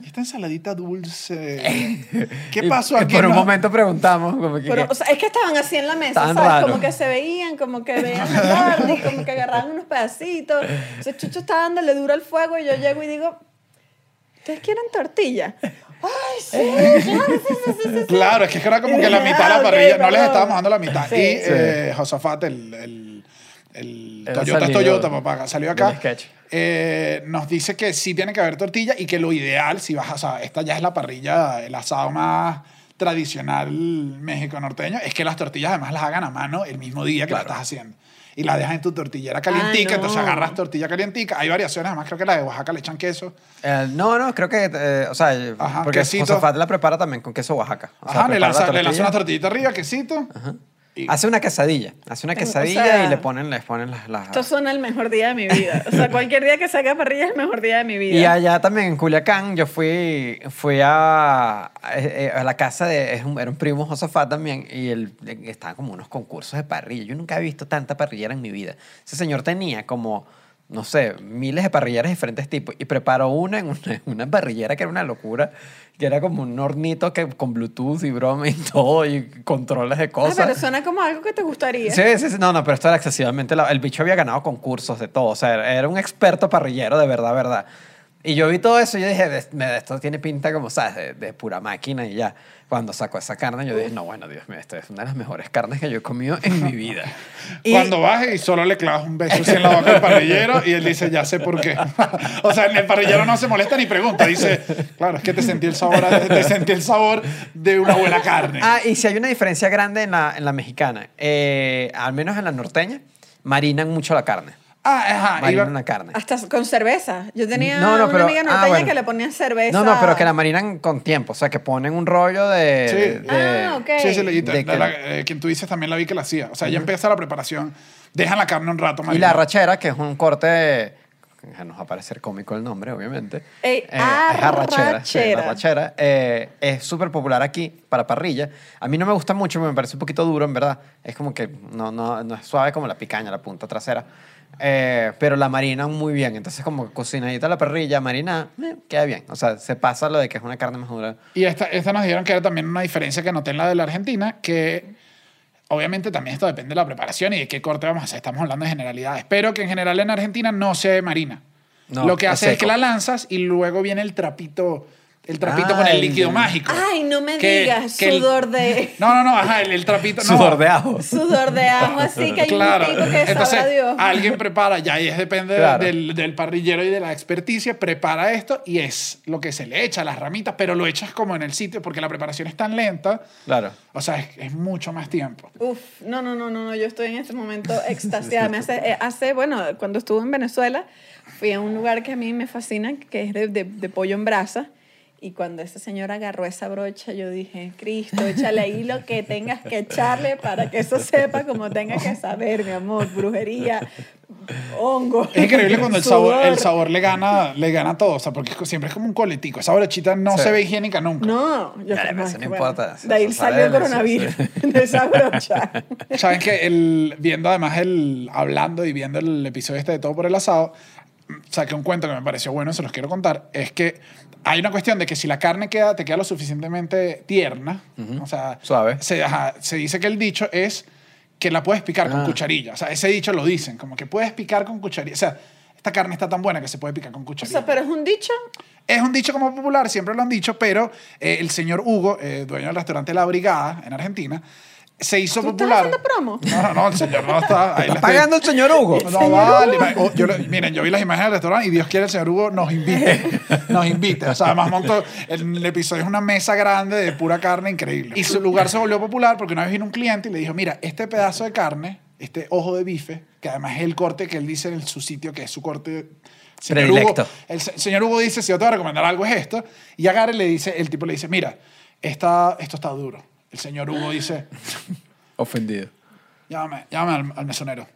esta ensaladita dulce? ¿Qué pasó aquí? por un No. momento preguntamos como que... Pero, o sea, es que estaban así en la mesa, ¿sabes? Como que se veían, como que veían la carne, como que agarraban unos pedacitos. Entonces Chucho está dándole duro al fuego y yo llego y digo, ¿ustedes quieren tortilla? Ay, sí, claro, sí, sí, sí, sí. Claro, es que era como que la mitad de la parrilla, no les estábamos dando la mitad. Sí. y Sí. eh, Josafat, el, el, el Toyota es Toyota, papá, salió acá. eh, nos dice que sí tiene que haber tortilla y que lo ideal, si vas a, o sea, esta ya es la parrilla, el asado más tradicional México norteño, es que las tortillas además las hagan a mano el mismo día que la estás haciendo. Y la dejas en tu tortillera calientica, no. entonces agarras tortilla calientica. Hay variaciones, además creo que la de Oaxaca le echan queso. Eh, no, no, creo que, eh, o sea, Ajá, porque quesito. Josafat la prepara también con queso Oaxaca. O sea, Ajá, le prepara la lanza, le lanza una tortillita arriba, quesito. Y- Hace una quesadilla, hace una o quesadilla sea, y le ponen, les ponen las... las- Esto suena el mejor día de mi vida. O sea, cualquier día que saque parrilla es el mejor día de mi vida. Y allá también en Culiacán yo fui, fui a, a, eh, a la casa de, es un- era un primo Josafat también, y él, eh, estaban como unos concursos de parrilla. Yo nunca he visto tanta parrillera en mi vida. Ese señor tenía como, no sé, miles de parrilleras de diferentes tipos, y preparó una en una, una parrillera que era una locura, que era como un hornito que, con Bluetooth y broma y todo, y controles de Ah, cosas. pero suena como algo que te gustaría. Sí, sí, sí. No, no, pero esto era excesivamente... El bicho había ganado concursos de todo. O sea, era un experto parrillero de verdad, verdad. Y yo vi todo eso y yo dije, "De- me- esto tiene pinta como, ¿sabes? De, de pura máquina y ya. Cuando sacó esa carne, yo dije, no, bueno, Dios mío, esta es una de las mejores carnes que yo he comido en mi vida. Y- Cuando baje y solo le clavas un beso así en la boca al parrillero y él dice, ya sé por qué. o sea, el parrillero no se molesta ni pregunta. Dice, claro, es que te sentí el sabor, te sentí el sabor de una buena carne. Ah, y si hay una diferencia grande en la, en la mexicana, eh, al menos en la norteña, marinan mucho la carne. Ah, ajá. Marinan iba- la carne. Hasta con cerveza. Yo tenía No, no, una pero- amiga ah, norteña bueno. que le ponía cerveza. No, no, pero que la marinan con tiempo. O sea, que ponen un rollo de... Sí. de- Ah, ok. Sí, sí, y de que- la- eh, quien tú dices también la vi que la hacía. O sea, ya empieza la preparación, dejan la carne un rato. Y marinar. la rachera, que es un corte que nos va a parecer cómico el nombre, obviamente. Ey, Eh, es arrachera. sí, arrachera. la arrachera. Eh, es súper popular aquí para parrilla. A mí no me gusta mucho, me parece un poquito duro, en verdad. Es como que no, no, no es suave como la picaña, la punta trasera. Eh, pero la marinan muy bien. Entonces, como cocinadita la parrilla, marina, eh, queda bien. O sea, se pasa lo de que es una carne más dura. Y esta, esta nos dijeron que era también una diferencia que noté en la de la Argentina, que obviamente también esto depende de la preparación y de qué corte vamos a hacer. Estamos hablando de generalidades. Pero que en general en Argentina no se marina. No, Lo que hace es, que la lanzas y luego viene el trapito, el trapito Ah, con el líquido mágico. Ay, no me Que- digas, que el- sudor de... No, no, no, ajá, el, el trapito. no. Sudor de ajo. Sudor de ajo, así que hay Claro. un que Entonces, sabrá Dios. alguien prepara, ya ahí es depende Claro. del, del parrillero y de la experticia, prepara esto y es lo que se le echa, las ramitas, pero lo echas como en el sitio porque la preparación es tan lenta, Claro. o sea, es, es mucho más tiempo. Uf, no, no, no, no, no, yo estoy en este momento extasiada. Me hace, eh, hace, bueno, cuando estuve en Venezuela, fui a un lugar que a mí me fascina, que es de, de- de pollo en brasa. Y cuando esa señora agarró esa brocha, yo dije, Cristo, échale ahí lo que tengas que echarle para que eso sepa como tenga que saber, mi amor. Brujería, hongo. Es increíble cuando el sabor, el sabor le gana, le gana todo, o sea, porque siempre es como un coletico. Esa brochita no Sí. se ve higiénica nunca. No, yo Dale, no, bueno, importa, De ahí salió el coronavirus, de esa brocha. Saben que el, viendo además el, hablando y viendo el episodio este de Todo por el Asado, saqué un cuento que me pareció bueno, se los quiero contar, es que hay una cuestión de que si la carne queda, te queda lo suficientemente tierna, o sea, Suave. Se, ajá, se dice que el dicho es que la puedes picar con Ah. cucharilla, o sea, ese dicho lo dicen, como que puedes picar con cucharilla, o sea, esta carne está tan buena que se puede picar con O cucharilla. sea, pero es un dicho. Es un dicho como popular, siempre lo han dicho, pero eh, el señor Hugo, eh, dueño del restaurante La Brigada en Argentina, se hizo ¿Tú estás popular. haciendo promo? No, no, no, el señor no está. ahí ¿Está estoy- pagando el señor Hugo? No, vale. yo le- miren, yo vi las imágenes del restaurante y Dios quiere el señor Hugo nos invite. Nos invite. O sea, además montó. El, el episodio es una mesa grande de pura carne increíble. Y su lugar se volvió popular porque una vez vino un cliente y le dijo: Mira, este pedazo de carne, este ojo de bife, que además es el corte que él dice en su sitio, que es su corte. Señor Predilecto. Hugo, el se- señor Hugo dice: Si yo te voy a recomendar algo, es esto. Y agarra y le dice: El tipo le dice: Mira, esta, esto está duro. El señor Hugo dice: Ofendido. Llámame, llámame al, al mesonero.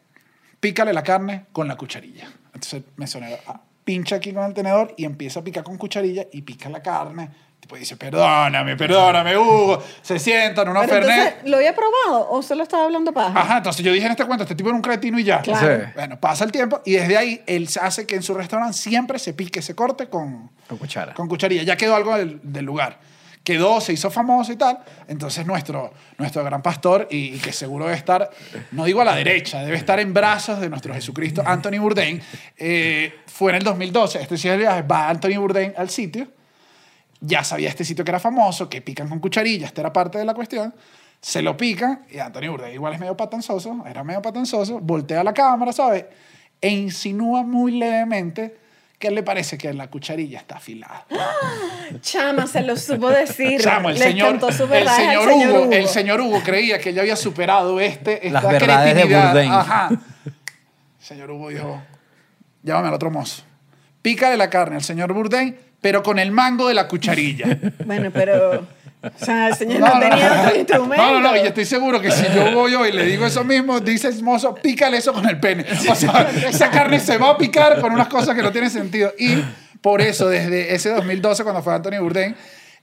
Pícale la carne con la cucharilla. Entonces el mesonero ah, pincha aquí con el tenedor y empieza a picar con cucharilla y pica la carne. El tipo dice, perdóname, perdóname, Hugo. Se sientan, unos fernet. ¿lo había probado o solo estaba hablando paja? Ajá, entonces yo dije en este cuento, este tipo era un cretino y ya. Claro. Sí. Bueno, pasa el tiempo y desde ahí él se hace que en su restaurante siempre se pique ese corte con, Con cuchara. con cucharilla. Ya quedó algo del, del lugar. Quedó, se hizo famoso y tal. Entonces nuestro, nuestro gran pastor, y, que seguro debe estar, no digo a la derecha, debe estar en brazos de nuestro Jesucristo, Anthony Bourdain, eh, fue en el 2012. Este sí es el viaje, va Anthony Bourdain al sitio. Ya sabía este sitio que era famoso, que pican con cucharilla, esta era parte de la cuestión. Se lo pican y Anthony Bourdain igual es medio patanzoso, era medio patanzoso, voltea la cámara, ¿sabes? E insinúa muy levemente que le parece que la cucharilla está afilada. Chama, se lo supo decir. Chamo, el señor, el señor, Hugo, Hugo. el señor Hugo creía que ya había superado este, esta Las verdades de cretinidad. Bourdain. Ajá. señor Hugo dijo, llámame al otro mozo. Pícale la carne al señor Bourdain, pero con el mango de la cucharilla. Bueno, pero... O sea, el señor no, tenía otro instrumento. No, no, no, y estoy seguro que si yo voy hoy y le digo eso mismo, dice el mozo, pícale eso con el pene. O sea, esa carne se va a picar con unas cosas que no tienen sentido. Y por eso, desde ese 2012, cuando fue Anthony Bourdain,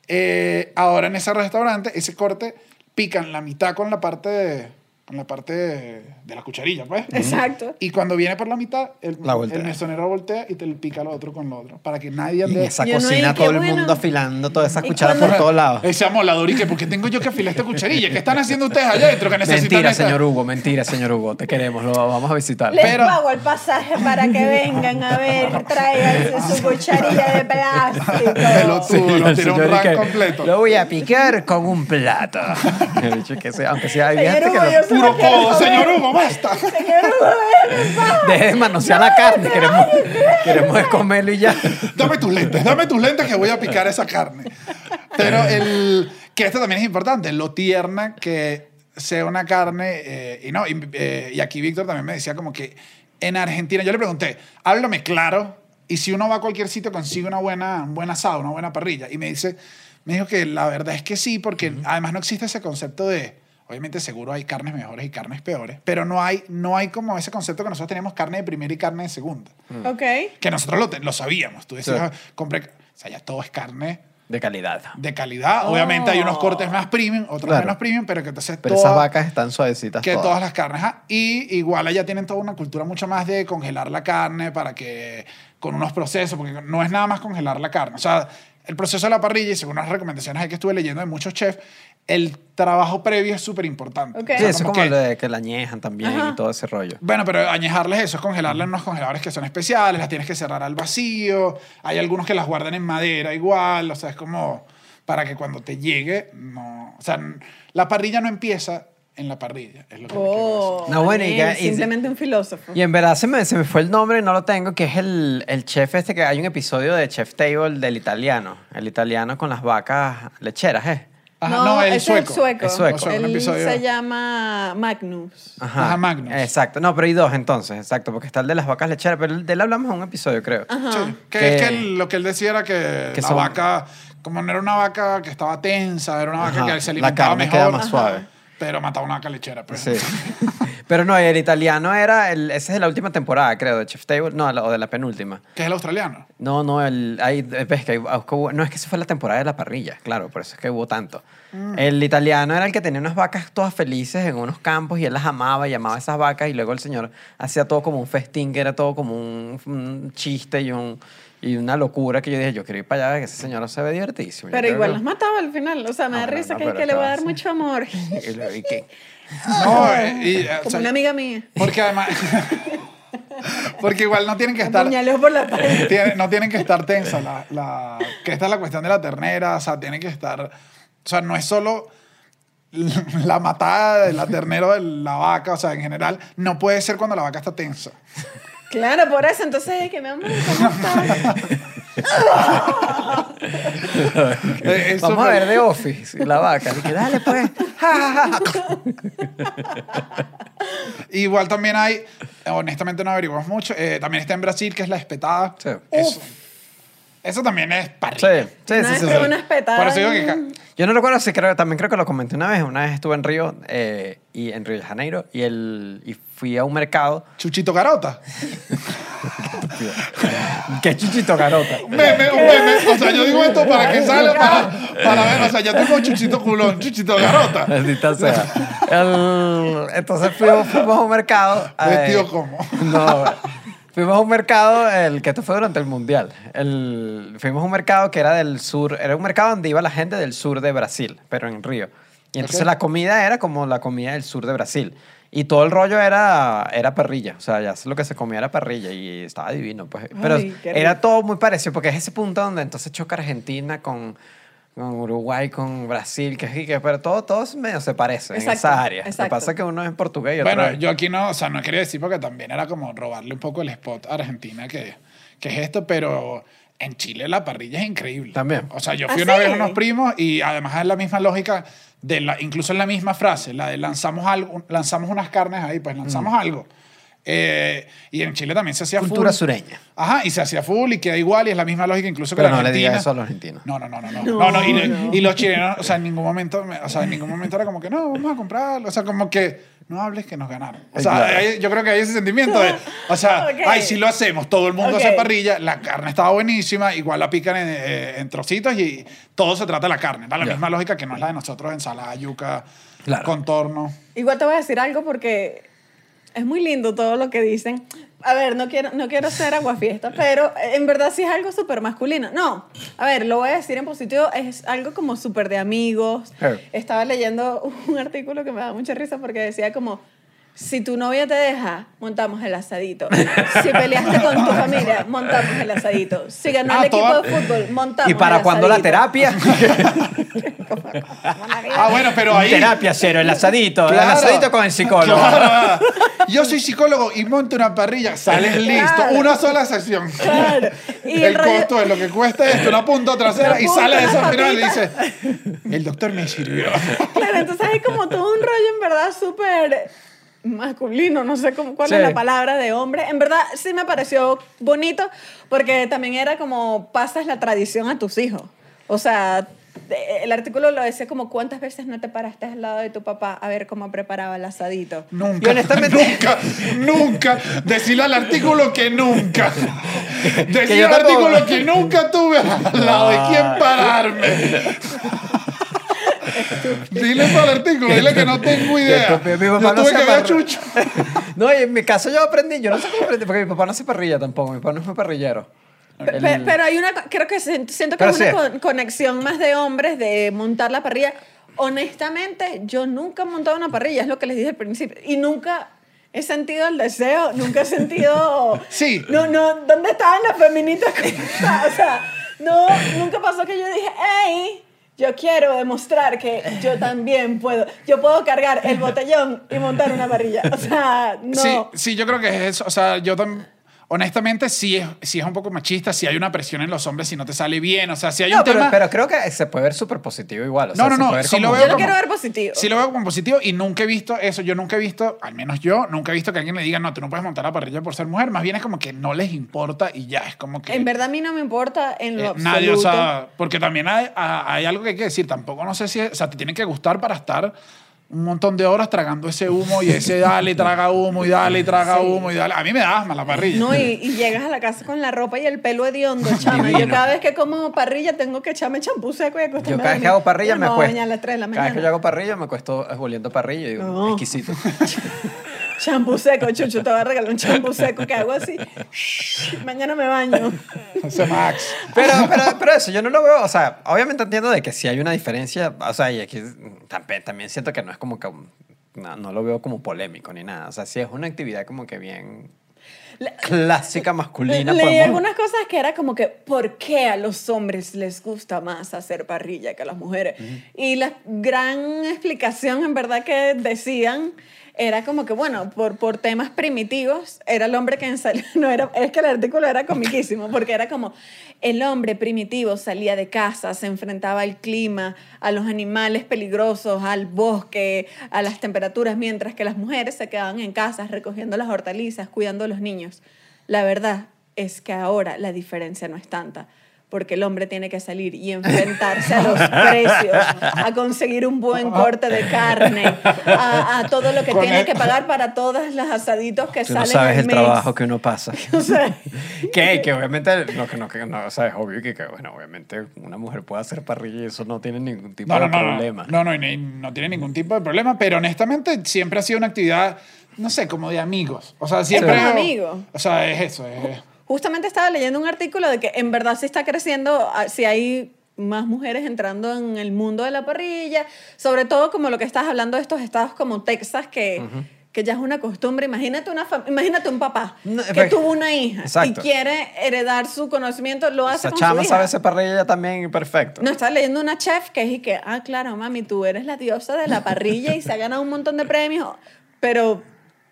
eh, ahora en ese restaurante, ese corte, pican la mitad con la parte de, con la parte de, de la cucharilla, pues. Exacto. Y cuando viene por la mitad, el, La voltea. el mesonero voltea y te pica lo otro con lo otro. Para que nadie Y ande... en esa Yo no cocina dije, todo el bueno. mundo afilando todas esas ¿Y cucharas por todos lados. Ese amolador y que, ¿por qué tengo yo que afilar esta cucharilla? ¿Qué están haciendo ustedes allá adentro que necesitan Mentira, esta- señor Hugo, mentira, señor Hugo. Te queremos, lo vamos a visitar. Les Pero- pago el pasaje para que vengan a ver, tráiganse su cucharilla de plástico. Lo el tiró un y que, completo. Lo voy a picar con un plato. Aunque sea hay gente que lo- codo, comer. señor Hugo, basta. Señor Hugo. Deje de manosear la carne, queremos, queremos comerlo y ya. Dame tus lentes, dame tus lentes que voy a picar esa carne. Pero el, que esto también es importante, lo tierna que sea una carne. eh, y, no, y, eh, y aquí Víctor también me decía como que en Argentina, yo le pregunté, háblame claro, y si uno va a cualquier sitio consigue una buena, un buen asado, una buena parrilla. Y me dice, me dijo que la verdad es que sí, porque además no existe ese concepto de Obviamente seguro hay carnes mejores y carnes peores, pero no hay, no hay como ese concepto que nosotros tenemos carne de primera y carne de segunda. Ok. Que nosotros lo, lo sabíamos. Tú decías, Sí. "Ah, compré... O sea, ya todo es carne De calidad. de calidad. Obviamente hay unos Oh. cortes más premium, otros Claro. menos premium, pero que entonces Pero toda- esas vacas están suavecitas que todas. todas las carnes. ajá. Y igual allá tienen toda una cultura mucho más de congelar la carne para que con unos procesos, porque no es nada más congelar la carne. O sea, el proceso de la parrilla, y según las recomendaciones que estuve leyendo de muchos chefs, el trabajo previo es súper importante. Ok. O Sí, sea, eso es como como que- lo de que la añejan también Ajá. y todo ese rollo. bueno, pero añejarles eso es congelarlas en unos congeladores que son especiales, las tienes que cerrar al vacío. Hay algunos que las guardan en madera igual, o sea, es como para que cuando te llegue, no. O sea, la parrilla no empieza en la parrilla, es lo que Oh, decir. No, bueno, y que- y- simplemente un filósofo. Y en verdad se me, se me fue el nombre y no lo tengo, que es el, el chef este que hay un episodio de Chef Table del italiano. El italiano con las vacas lecheras, ¿eh? Ajá, no, el ese sueco. Es sueco. El sueco. Un Él episodio- se llama Magnus. Ajá. Ajá, Magnus. Exacto. No, pero hay dos entonces, exacto, porque está el de las vacas lecheras, pero de él hablamos en un episodio, creo. Sí, que, Que- es que él- lo que él decía era que, Que la son- vaca, como no era una vaca que estaba tensa, era una vaca Ajá, que se la alimentaba carne mejor. queda más suave. Pero mataba una vaca lechera. Pues. Sí. pero no, el italiano era, el, ese es de la última temporada, creo, de Chef Table, no, la- o de la penúltima. Que es el australiano. No, no, el, hay, ves que hay- no es que esa fue la temporada de la parrilla, claro, por eso es que hubo tanto. Mm. El italiano era el que tenía unas vacas todas felices en unos campos y él las amaba y amaba esas vacas y luego el señor hacía todo como un festín, que era todo como un, un chiste y, un, y una locura que yo dije, yo quiero ir para allá, que ese señor se ve divertísimo. Pero igual que- las mataba al final. O sea, me No, da no, risa no, que, que le voy a ¿qué dar va mucho amor. Y No, eh, y, eh, o Como sea, una amiga mía. Porque además. porque igual no tienen que estar. Por la pared. tiene- no tienen que estar tensa. La, la- que esta es la cuestión de la ternera. O sea, tiene que estar. O sea, no es solo la matada de la ternera de la vaca. O sea, en general, no puede ser cuando la vaca está tensa. Claro, por eso. Entonces, que mi amor, ¿cómo estás? Eh, es Vamos a ver The Office, la vaca. Y que dale pues. Igual también hay, honestamente no averiguamos mucho, eh, también está en Brasil, que es la espetada. Sí. Eso, eso también es parrilla. Sí, sí, No sí, es sí, sí. una espetada. Por eso digo que... Yo no recuerdo si creo, también creo que lo comenté una vez. Una vez estuve en Río, eh, y en Río de Janeiro, y, el, y fui a un mercado. Chuchito Garota. ¿Qué chuchito garota? Un meme, un meme. O sea, yo digo esto para que salga, para, para ver. O sea, yo tengo Chuchito Culón, Chuchito Garota. Maldita sea. El- entonces fuimos, fuimos a un mercado. eh, Vestido como. No, fuimos a un mercado, el que esto fue durante el Mundial. El, fuimos a un mercado que era del sur, era un mercado donde iba la gente del sur de Brasil, pero en Río. Y entonces Ok. la comida era como la comida del sur de Brasil. Y todo el rollo era, era parrilla. O sea, ya lo que se comía era parrilla y estaba divino. Pues. Pero Ay, era todo muy parecido porque es ese punto donde entonces choca Argentina con, con Uruguay, con Brasil, que, es- que pero todo, todo medio se parece en Exacto, esa área. Lo que exacto. pasa es que uno es portugués y otro Bueno, es- yo aquí no, o sea, no quería decir porque también era como robarle un poco el spot a Argentina, que, que es esto, pero en Chile la parrilla es increíble. También. O sea, yo ¿Ah, fui una sí? vez a unos primos y además es la misma lógica, de la, incluso es la misma frase, la de lanzamos, algo, lanzamos unas carnes ahí, pues lanzamos algo. Eh, y en Chile también se hacía Cultura full. sureña. Ajá, y se hacía full y queda igual y es la misma lógica incluso que Pero la no le Argentina. digas eso a los argentinos. No, no, no, no, no. No, no, y, no. y los chilenos, o sea, en ningún momento, me- o sea, en ningún momento era como que no, vamos a comprarlo. O sea, como que no hables que nos ganaron. O sea, Claro. hay- yo creo que hay ese sentimiento de, o sea, ay, si lo hacemos, todo el mundo hace parrilla, la carne estaba buenísima, igual la pican en, eh, en trocitos y todo se trata de la carne. Da la misma lógica que no es la de nosotros, ensalada, yuca, Claro. contorno. Igual te voy a decir algo porque es muy lindo todo lo que dicen. A ver, no quiero, no quiero ser aguafiesta, pero en verdad sí es algo súper masculino. No, a ver, lo voy a decir en positivo, es algo como súper de amigos. Estaba leyendo un artículo que me da mucha risa porque decía como, si tu novia te deja, montamos el asadito. Si peleaste con tu familia, montamos el asadito. Si ganó Ah, el equipo toda- de fútbol, montamos ¿Y para el cuándo la asadito. terapia? Ah, bueno, pero ahí... terapia cero, el asadito. El asadito con el psicólogo. Claro. Yo soy psicólogo y monto una parrilla, sales listo, Claro. una sola sección. Claro. Y el el rollo- costo de lo que cuesta esto, una punta trasera y punta, sale de esa final y patita. dice, el doctor me sirvió. Claro, entonces hay como todo un rollo en verdad súper masculino, no sé cómo, cuál Sí. es la palabra de hombre. En verdad sí me pareció bonito porque también era como pasas la tradición a tus hijos. O sea, el artículo lo decía como cuántas veces no te paraste al lado de tu papá a ver cómo preparaba el asadito. Nunca, Y honestamente- nunca, nunca. Decirle al artículo que nunca. Decirle al artículo que nunca tuve al lado de quién pararme. dile para el artículo, dile que no tengo idea. Que mi papá Yo no tuve que ver a Chucho. No, y en mi caso yo aprendí, yo no sé cómo aprendí, porque mi papá no se parrilla tampoco, mi papá no es muy parrillero. Pe- El- pe- Pero hay una, creo que siento que Pero es una sí. con- conexión más de hombres de montar la parrilla. Honestamente, yo nunca he montado una parrilla, es lo que les dije al principio. Y nunca he sentido el deseo, nunca he sentido... Sí. No, no, ¿dónde estaban las feministas? o sea, no, nunca pasó que yo dije, hey, yo quiero demostrar que yo también puedo. Yo puedo cargar el botellón y montar una parrilla. O sea, no. Sí, sí, yo creo que es eso. O sea, yo también. Honestamente, sí es, sí es un poco machista, si hay una presión en los hombres si no te sale bien. O sea, si hay No, un pero, tema. pero creo que se puede ver súper positivo igual. o sea, No, no, no, sí lo como- veo Yo lo como- quiero ver positivo. Sí lo veo como positivo y nunca he visto eso. Yo nunca he visto, al menos yo, nunca he visto que alguien le diga, no, tú no puedes montar la parrilla por ser mujer. Más bien es como que no les importa y ya, es como que... En verdad a mí no me importa en lo eh, absoluto. nadie, o sea, porque también hay, hay algo que hay que decir. Tampoco no sé si, o sea, te tiene que gustar para estar un montón de horas tragando ese humo y ese dale y traga humo y dale y traga Sí. humo y dale. A mí me da asma la parrilla. No, y, y llegas a la casa con la ropa y el pelo hediondo, chama. Yo cada vez que como parrilla tengo que echarme champú seco y acostarme Yo a cada vez que hago parrilla me acuesto. baño a las 3 de la Cada vez que yo hago parrilla me acuesto oliendo parrilla y digo, No. exquisito. Champú seco, chucho, te voy a regalar un champú seco que hago así. Shh, mañana me baño. Ese Max. Pero, pero, pero eso, yo no lo veo, o sea, obviamente entiendo de que sí hay una diferencia, o sea, y aquí también, también siento que no es como que, no, no lo veo como polémico ni nada, o sea, sí es una actividad como que bien clásica masculina. Leí podemos- algunas cosas que era como que, ¿por qué a los hombres les gusta más hacer parrilla que a las mujeres? Y la gran explicación, en verdad, que decían era como que, bueno, por, por temas primitivos, era el hombre que ensal- no era Es que el artículo era comiquísimo, porque era como, el hombre primitivo salía de casa, se enfrentaba al clima, a los animales peligrosos, al bosque, a las temperaturas, mientras que las mujeres se quedaban en casa recogiendo las hortalizas, cuidando a los niños. La verdad es que ahora la diferencia no es tanta, porque el hombre tiene que salir y enfrentarse a los precios, a conseguir un buen corte de carne, a, a todo lo que tiene el- que pagar para todos los asaditos que Tú no salen sabes al el mes. trabajo que uno pasa. O sea, que, que obviamente, no, que no, que no, o sea, es obvio que, que, bueno, obviamente una mujer puede hacer parrilla y eso no tiene ningún tipo No, no, de no, no, problema. no, no, ni- no tiene ningún tipo de problema, pero honestamente siempre ha sido una actividad, no sé, como de amigos. O sea, siempre... como amigos. O sea, es eso, es... Justamente estaba leyendo un artículo de que en verdad sí está creciendo, ah, si hay más mujeres entrando en el mundo de la parrilla, sobre todo como lo que estás hablando de estos estados como Texas, que, que ya es una costumbre. Imagínate, una imagínate un papá No, que tuvo una hija exacto. y quiere heredar su conocimiento, lo hace Esa con chama su sabe hija. hacer parrilla también perfecto. No, estaba leyendo una chef que es que, ah, claro, mami, tú eres la diosa de la parrilla y se ha ganado un montón de premios, pero,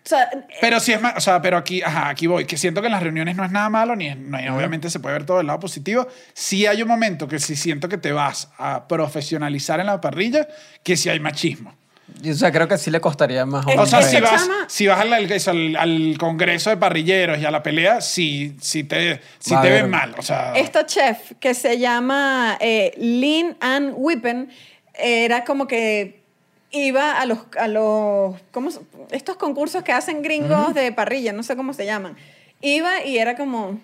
o sea, Pero sí es más, o sea, pero aquí, ajá, aquí voy, que siento que en las reuniones no es nada malo, ni, no hay- obviamente se puede ver todo el lado positivo. Sí hay un momento que sí siento que te vas a profesionalizar en la parrilla, que sí hay machismo. Y, o sea, creo que sí le costaría más Es O sea, si vas, si vas al, al- al- congreso de parrilleros y a la pelea, sí, sí te, sí te ven mal. O sea, Esta chef que se llama eh, Lynn Ann Whippen era como que iba a los, a los ¿cómo estos concursos que hacen gringos de parrilla, no sé cómo se llaman. Iba y era como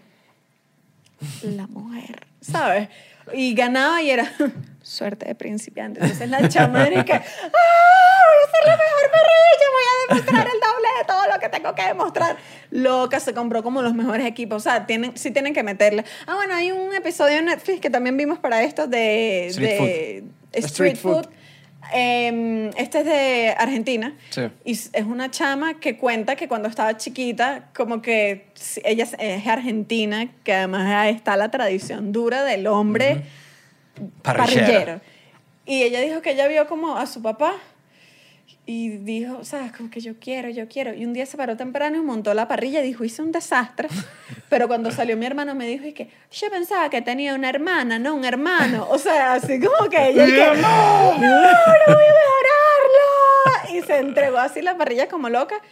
la mujer, ¿sabes? Y ganaba y era suerte de principiante. Entonces la chama era que, ¡ah! Voy a ser la mejor parrilla, voy a demostrar el doble de todo lo que tengo que demostrar. Loca, se compró como los mejores equipos. O sea, tienen, sí tienen que meterle. Ah, bueno, hay un episodio de Netflix que también vimos para esto de Street de Street, Street food. food. Em, este es de Argentina. Sí. Y es una chama que cuenta que cuando estaba chiquita, como que ella es- es argentina, que además está la tradición dura del hombre Parrillero. parrillero. Y ella dijo que ella vio como a su papá y dijo, sabes, como que yo quiero, yo quiero. Y un día se paró temprano y montó la parrilla y dijo, hice un desastre. Pero cuando salió mi hermano me dijo, y que yo pensaba que tenía una hermana, no un hermano. O sea, así como que ella... que, no, no voy a mejorarlo. Y se entregó así la parrilla como loca.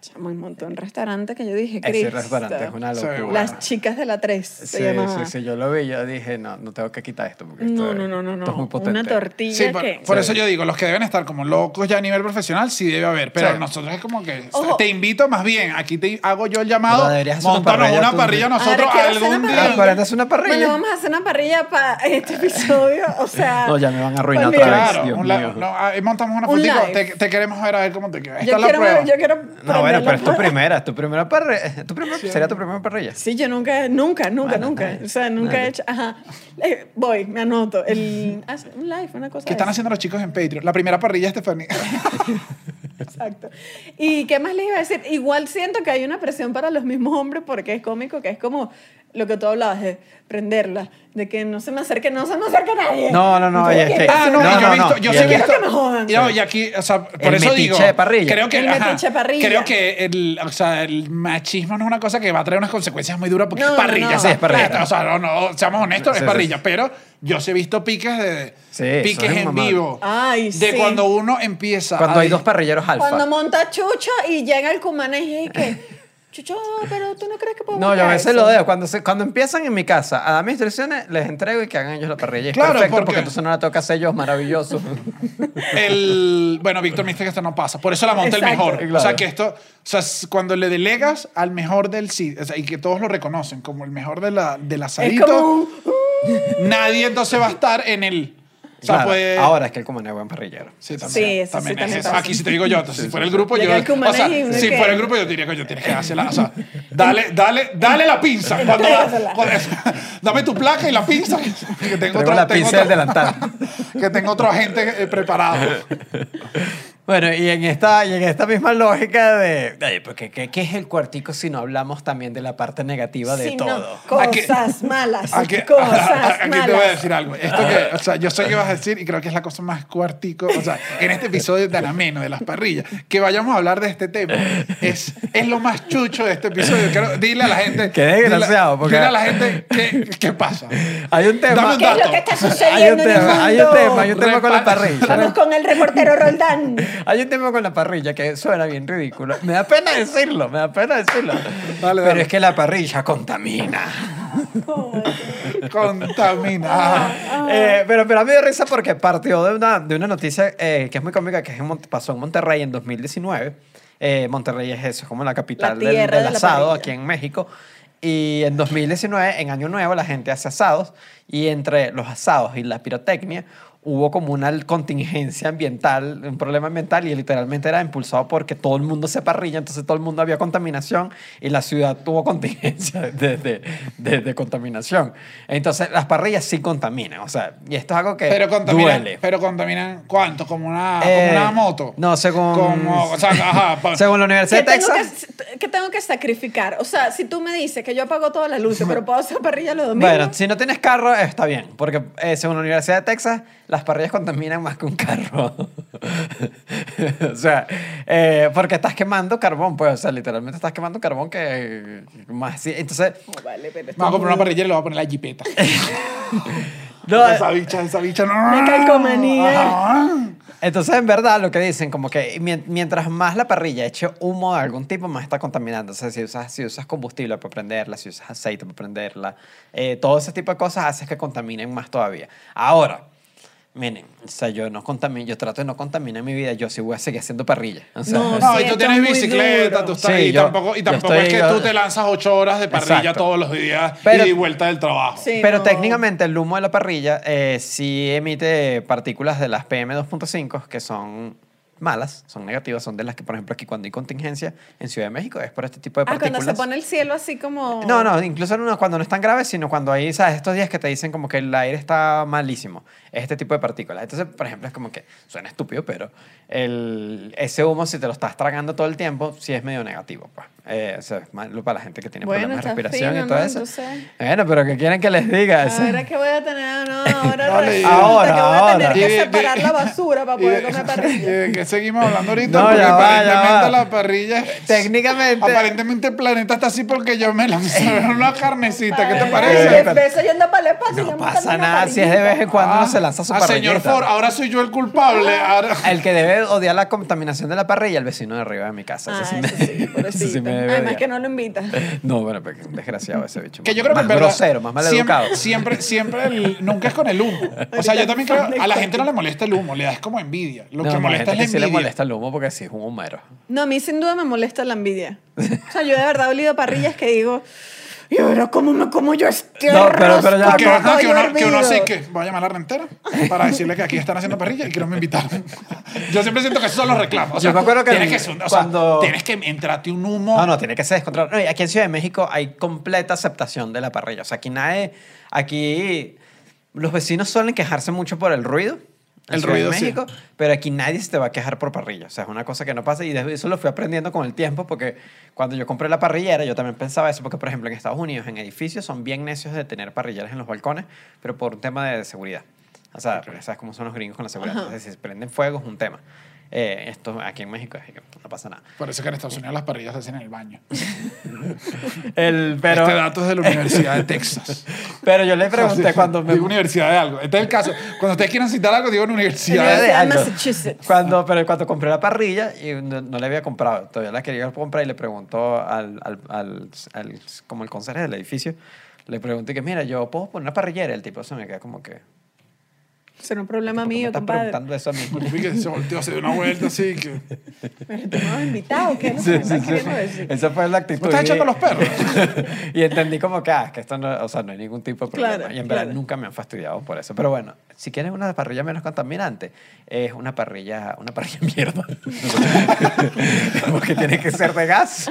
Chamo, un montón de restaurantes que yo dije, Ese Cristo. restaurante es una Sí, locura. bueno. Las chicas de la 3 se Sí, llamaba. sí, sí, yo lo vi, yo dije, no, no tengo que quitar esto porque esto, No, es- no, no, no, esto es muy potente. Una tortilla Sí, por, que... por eso yo digo, los que deben estar como locos ya a nivel profesional, sí debe haber. Pero Sí. nosotros es como que Ojo. te invito más bien. Aquí te hago yo el llamado. Montanos parrilla una tú. parrilla nosotros algún día. Ah, una parrilla. Bueno, vamos a hacer una parrilla para este episodio, o sea... No, ya me van a arruinar olvídate. otra vez. Claro, Dios un la- mío. no, ahí montamos una Un live. Te, te queremos ver a ver cómo te queda. Esta Yo es la quiero, prueba. ver- yo quiero No, bueno, pero es tu primera, es tu primera parrilla. Tu primer, ¿Sería tu primera parrilla? Sí, yo nunca, nunca, nunca, Bueno, nunca. O sea, nunca he hecho. Ajá. Eh, voy, me anoto. El, un live, una cosa. ¿Qué están haciendo los chicos en Patreon? La primera parrilla, Estefanía. Exacto. ¿Y qué más les iba a decir? Igual siento que hay una presión para los mismos hombres porque es cómico, que es como lo que tú hablabas de prenderla, de que no se me acerque, no se me acerque nadie. No, no, no, es ¿qué que-? Ah, no, No, y yo no, he visto, no. yo sí he visto. Que me jodan. Y, no, y aquí, o sea, por El eso digo. de parrilla. Creo que, El ajá, metiche de parrilla. Creo que el, o sea, el machismo no es una cosa que va a traer unas consecuencias muy duras porque No, es no, parrilla. no. Sí, es parrilla. O sea, no, no, seamos honestos, Sí, es sí, parrilla. Pero yo sí he visto piques de. Sí, piques es en vivo. Ay, de sí. cuando uno empieza. Cuando hay dos parrilleros alfa. Cuando monta Chucho y llega el cumana y dice que, Chucho, pero tú no crees que podemos No, yo a veces eso?" lo dejo. Cuando, se, cuando empiezan en mi casa a dar mis instrucciones, les entrego y que hagan ellos la parrilla. Claro, perfecto porque- porque entonces no la toca hacer es maravilloso. El, bueno, Víctor me dice que esto no pasa. Por eso la monta el mejor. Claro. O sea, que esto, o sea, es cuando le delegas al mejor del sitio, o sea, y que todos lo reconocen como el mejor de la, del Es asadito, como un... nadie entonces va a estar en el. O sea, Claro, puede. Ahora es que el común es buen parrillero. Sí, también. Sí, eso sí también es también eso. Aquí sí te digo yo. Entonces, si fuera el grupo, yo. el Cumaná O sea, y uno si que- fuera el grupo, yo diría que yo tienes que hacerla. O sea, dale, dale, dale la pinza. Cuando, Entrégasela. cuando- dame tu placa y la pinza. Que, tengo la tengo pinza del delantal. que tengo otro agente eh, preparado. Bueno, y en esta, y en esta misma lógica de... Ay, porque, ¿qué, qué es el cuartico si no hablamos también de la parte negativa de todo? Aquí- cosas malas, Aquí, cosas aquí malas. te voy a decir algo. Esto que, o sea, yo sé que vas a decir y creo que es la cosa más cuartico, o sea, en este episodio tan ameno de las parrillas, que vayamos a hablar de este tema, es, es lo más chucho de este episodio. Quiero, dile a la gente. Qué desgraciado, Dile, porque- dile a la gente qué, qué pasa. Hay un tema... Un ¿Qué es lo que está Hay un sucediendo en el tema, hay un mundo? tema, hay un tema con la Repa- parrilla. Vamos con el reportero Roldán. Hay un tema con la parrilla que suena bien ridículo. Me da pena decirlo, me da pena decirlo. Dale, Pero dale. es que la parrilla contamina. Contamina. Eh, pero, pero a mí me dio risa porque partió de una, de una noticia eh, que es muy cómica, que es en pasó en Monterrey en 2019. Eh, Monterrey es eso, es como la capital La del, tierra del de la asado parrilla. aquí en México. Y en 2019, en Año Nuevo, la gente hace asados y entre los asados y la pirotecnia hubo como una contingencia ambiental, un problema ambiental y literalmente era impulsado porque todo el mundo se parrilla, entonces todo el mundo había contaminación y la ciudad tuvo contingencia de, de, de- de contaminación. Entonces las parrillas sí contaminan, o sea, y esto es algo que Pero contaminan, duele. pero contaminan ¿cuánto? Como una, Eh, como una moto. no, según- Como, o sea, ajá, pa- Según la Universidad ¿Qué de Texas... que, ¿Qué tengo que sacrificar? O sea, si tú me dices que yo apago todas las luces, pero puedo hacer parrilla los domingos. Bueno, si no tienes carro, está bien, porque eh, según la Universidad de Texas, las parrillas contaminan más que un carro. o sea, eh, porque estás quemando carbón, pues, o sea, literalmente estás quemando carbón que más. sí, Entonces, No, vale, pero me voy a comprar una parrilla y le voy a poner la jipeta. no, esa bicha, esa bicha no. Una calcomanía. Entonces, en verdad, lo que dicen, como que mien- mientras más la parrilla eche humo de algún tipo, más está contaminando. O sea, si usas, si usas combustible para prenderla, si usas aceite para prenderla, eh, todo ese tipo de cosas hace que contaminen más todavía. Ahora, miren, o sea, yo no contamino, yo trato de no contaminar mi vida, yo sí voy a seguir haciendo parrilla. O sea, No, No, y tú tienes bicicleta, tú estás Sí, y yo- tampoco, y tampoco estoy- es que yo- tú te lanzas ocho horas de parrilla Exacto. todos los días Pero- y vuelta del trabajo. Sí, Pero no. técnicamente el humo de la parrilla eh, sí emite partículas de las PM2.5 que son malas, son negativas, son de las que, por ejemplo, aquí cuando hay contingencia en Ciudad de México es por este tipo de Ah, partículas. cuando se pone el cielo así como... No, no, incluso no, cuando no es tan grave, sino cuando hay, ¿sabes? Estos días que te dicen como que el aire está malísimo. Es este tipo de partículas. Entonces, por ejemplo, es como que suena estúpido, pero el, ese humo, si te lo estás tragando todo el tiempo, sí es medio negativo. Pues. Eh, o sea, es malo para la gente que tiene Bueno, problemas de respiración fino, y todo ¿no? eso. Bueno, pero ¿qué quieren que les diga? Ahora que voy a tener, no, ahora resulta ahora, que voy a ahora. tener que separar la basura para poder comer parrilla. Seguimos hablando ahorita? No, porque ya va, ya aparentemente va. la parrilla... Técnicamente. Aparentemente el planeta está así porque yo me lancé una carnecita. ¿Qué te parece? Bezos yendo para el espacio. No pasa nada si es de vez en cuando uno Ah, se lanza su ah, parrillita. señor Ford, ahora soy yo el culpable. ahora- El que debe odiar la contaminación de la parrilla, el vecino de arriba de mi casa. Ah, eso sí, ese pobrecito. sí me debe Además odiar. que no lo invitas. No, bueno, pero que un desgraciado ese bicho. Que yo creo que más en verdad, grosero, más siempre, maleducado. siempre, siempre el- nunca es con el humo. O sea, yo también creo, a la gente no le molesta el humo, le da es como envidia. Lo No, que hay molesta gente es la que sí le molesta el humo porque sí es un humero. No, a mí sin duda me molesta la envidia. O sea, yo de verdad he olido parrillas que digo, ¿y ahora cómo me como yo este No, pero- pero ya- arroz Que, uno, que uno así que voy a llamar a la rentera para decirle que aquí están haciendo parrilla y que no me invitaron. Yo siempre siento que esos son los reclamos. O sea, Yo me acuerdo que tienes que, el- o sea, cuando- tienes que entrarte un humo. No, no, tiene que ser descontrolado. No, aquí en Ciudad de México hay completa aceptación de la parrilla. O sea, aquí nadie. Aquí los vecinos suelen quejarse mucho por el ruido. El de ruido, sí. México, pero aquí nadie se te va a quejar por parrilla. O sea, es una cosa que no pasa y eso lo fui aprendiendo con el tiempo porque cuando yo compré la parrillera yo también pensaba eso porque, por ejemplo, en Estados Unidos, en edificios son bien necios de tener parrilleras en los balcones, pero por un tema de seguridad. O sea, ¿sabes cómo son los gringos con la seguridad? Ajá. Entonces, si se prenden fuego es un tema. Eh, esto aquí en México es que no pasa nada. Por eso que en Estados Unidos las parrillas se hacen en el baño. El, pero, Este dato es de la Universidad de Texas. pero yo le pregunté cuando me... Digo universidad de algo. Este es el caso. Cuando ustedes quieran citar algo, digo en universidad de algo. Massachusetts. Cuando, pero cuando compré la parrilla y no, no la había comprado, todavía la quería comprar y le preguntó al, al, al, al- como el conserje del edificio, le pregunté que, mira, yo puedo poner una parrillera. El tipo se me queda como que... Será un problema ¿por qué me mío, estás compadre. preguntando eso a mí? Vi que se volteó, se dio una vuelta así. Que... Pero tú no has invitado, ¿qué? No Sí, sé, sí, ¿qué sí. queriendo decir? Esa fue la actitud. ¿Me estás Y- echando los perros? y entendí como que, ah, que esto no, o sea, no hay ningún tipo de problema. Claro, y en verdad claro. nunca me han fastidiado por eso. Pero bueno, si quieres una parrilla menos contaminante, es una parrilla, una parrilla mierda. Porque tiene que ser de gas.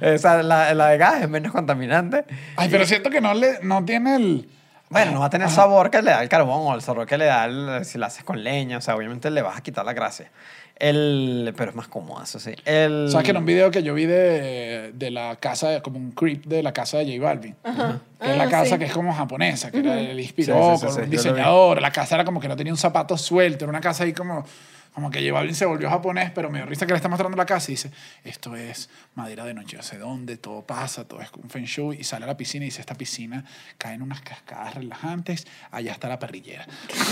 Esa, la, la de gas es menos contaminante. Ay, pero siento que no, le, no tiene el... Bueno, no va a tener sabor que le da el carbón o el sabor que le da el- si la haces con leña. O sea, obviamente le vas a quitar la gracia. El, pero es más cómodo, eso sí. El, ¿Sabes que en un video que yo vi de, de la casa, como un creep de la casa de J Balvin? Que es la Ah, casa sí. que es como japonesa, que era, él inspiró Sí, sí, sí, con sí, un diseñador. La casa era como que no tenía un zapato suelto, era una casa ahí como, como que J se volvió japonés, pero me dio risa que le está mostrando la casa y dice, esto es madera de noche, no sé dónde, todo pasa, todo es un feng shui. Y sale a la piscina y dice, esta piscina cae en unas cascadas relajantes, allá está la parrillera.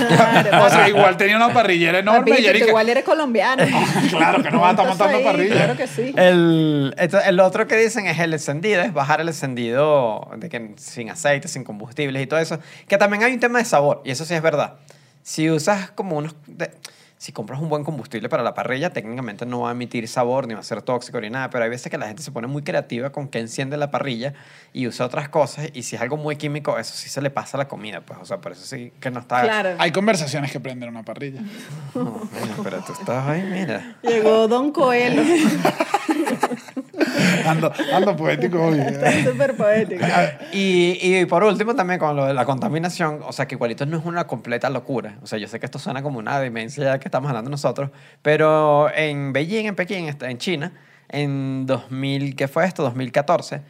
Claro. o sea, igual tenía una parrillera enorme Papito, y Erika- igual eres colombiano. Claro, que no vas a estar montando ahí, parrilla. Claro que sí. El, esto- el otro que dicen es el encendido, es bajar el encendido de que, sin aceite, sin combustibles y todo eso. Que también hay un tema de sabor, y eso sí es verdad. Si usas como unos... de- si compras un buen combustible para la parrilla, técnicamente no va a emitir sabor, ni va a ser tóxico, ni nada, pero hay veces que la gente se pone muy creativa con que enciende la parrilla y usa otras cosas, y si es algo muy químico, eso sí se le pasa a la comida, pues, o sea, por eso sí que no está... Claro. Hay conversaciones que prenden una parrilla. No, bueno, pero tú estás ahí, mira. Llegó Don Coelho. Ando, ando poético hoy. Está súper poético. Y, y por último, también con lo de la contaminación, o sea, que igualito no es una completa locura. O sea, yo sé que esto suena como una demencia que estamos hablando nosotros, pero en Beijing, en Pekín, está- en China, en 2000, ¿qué fue esto? 2014,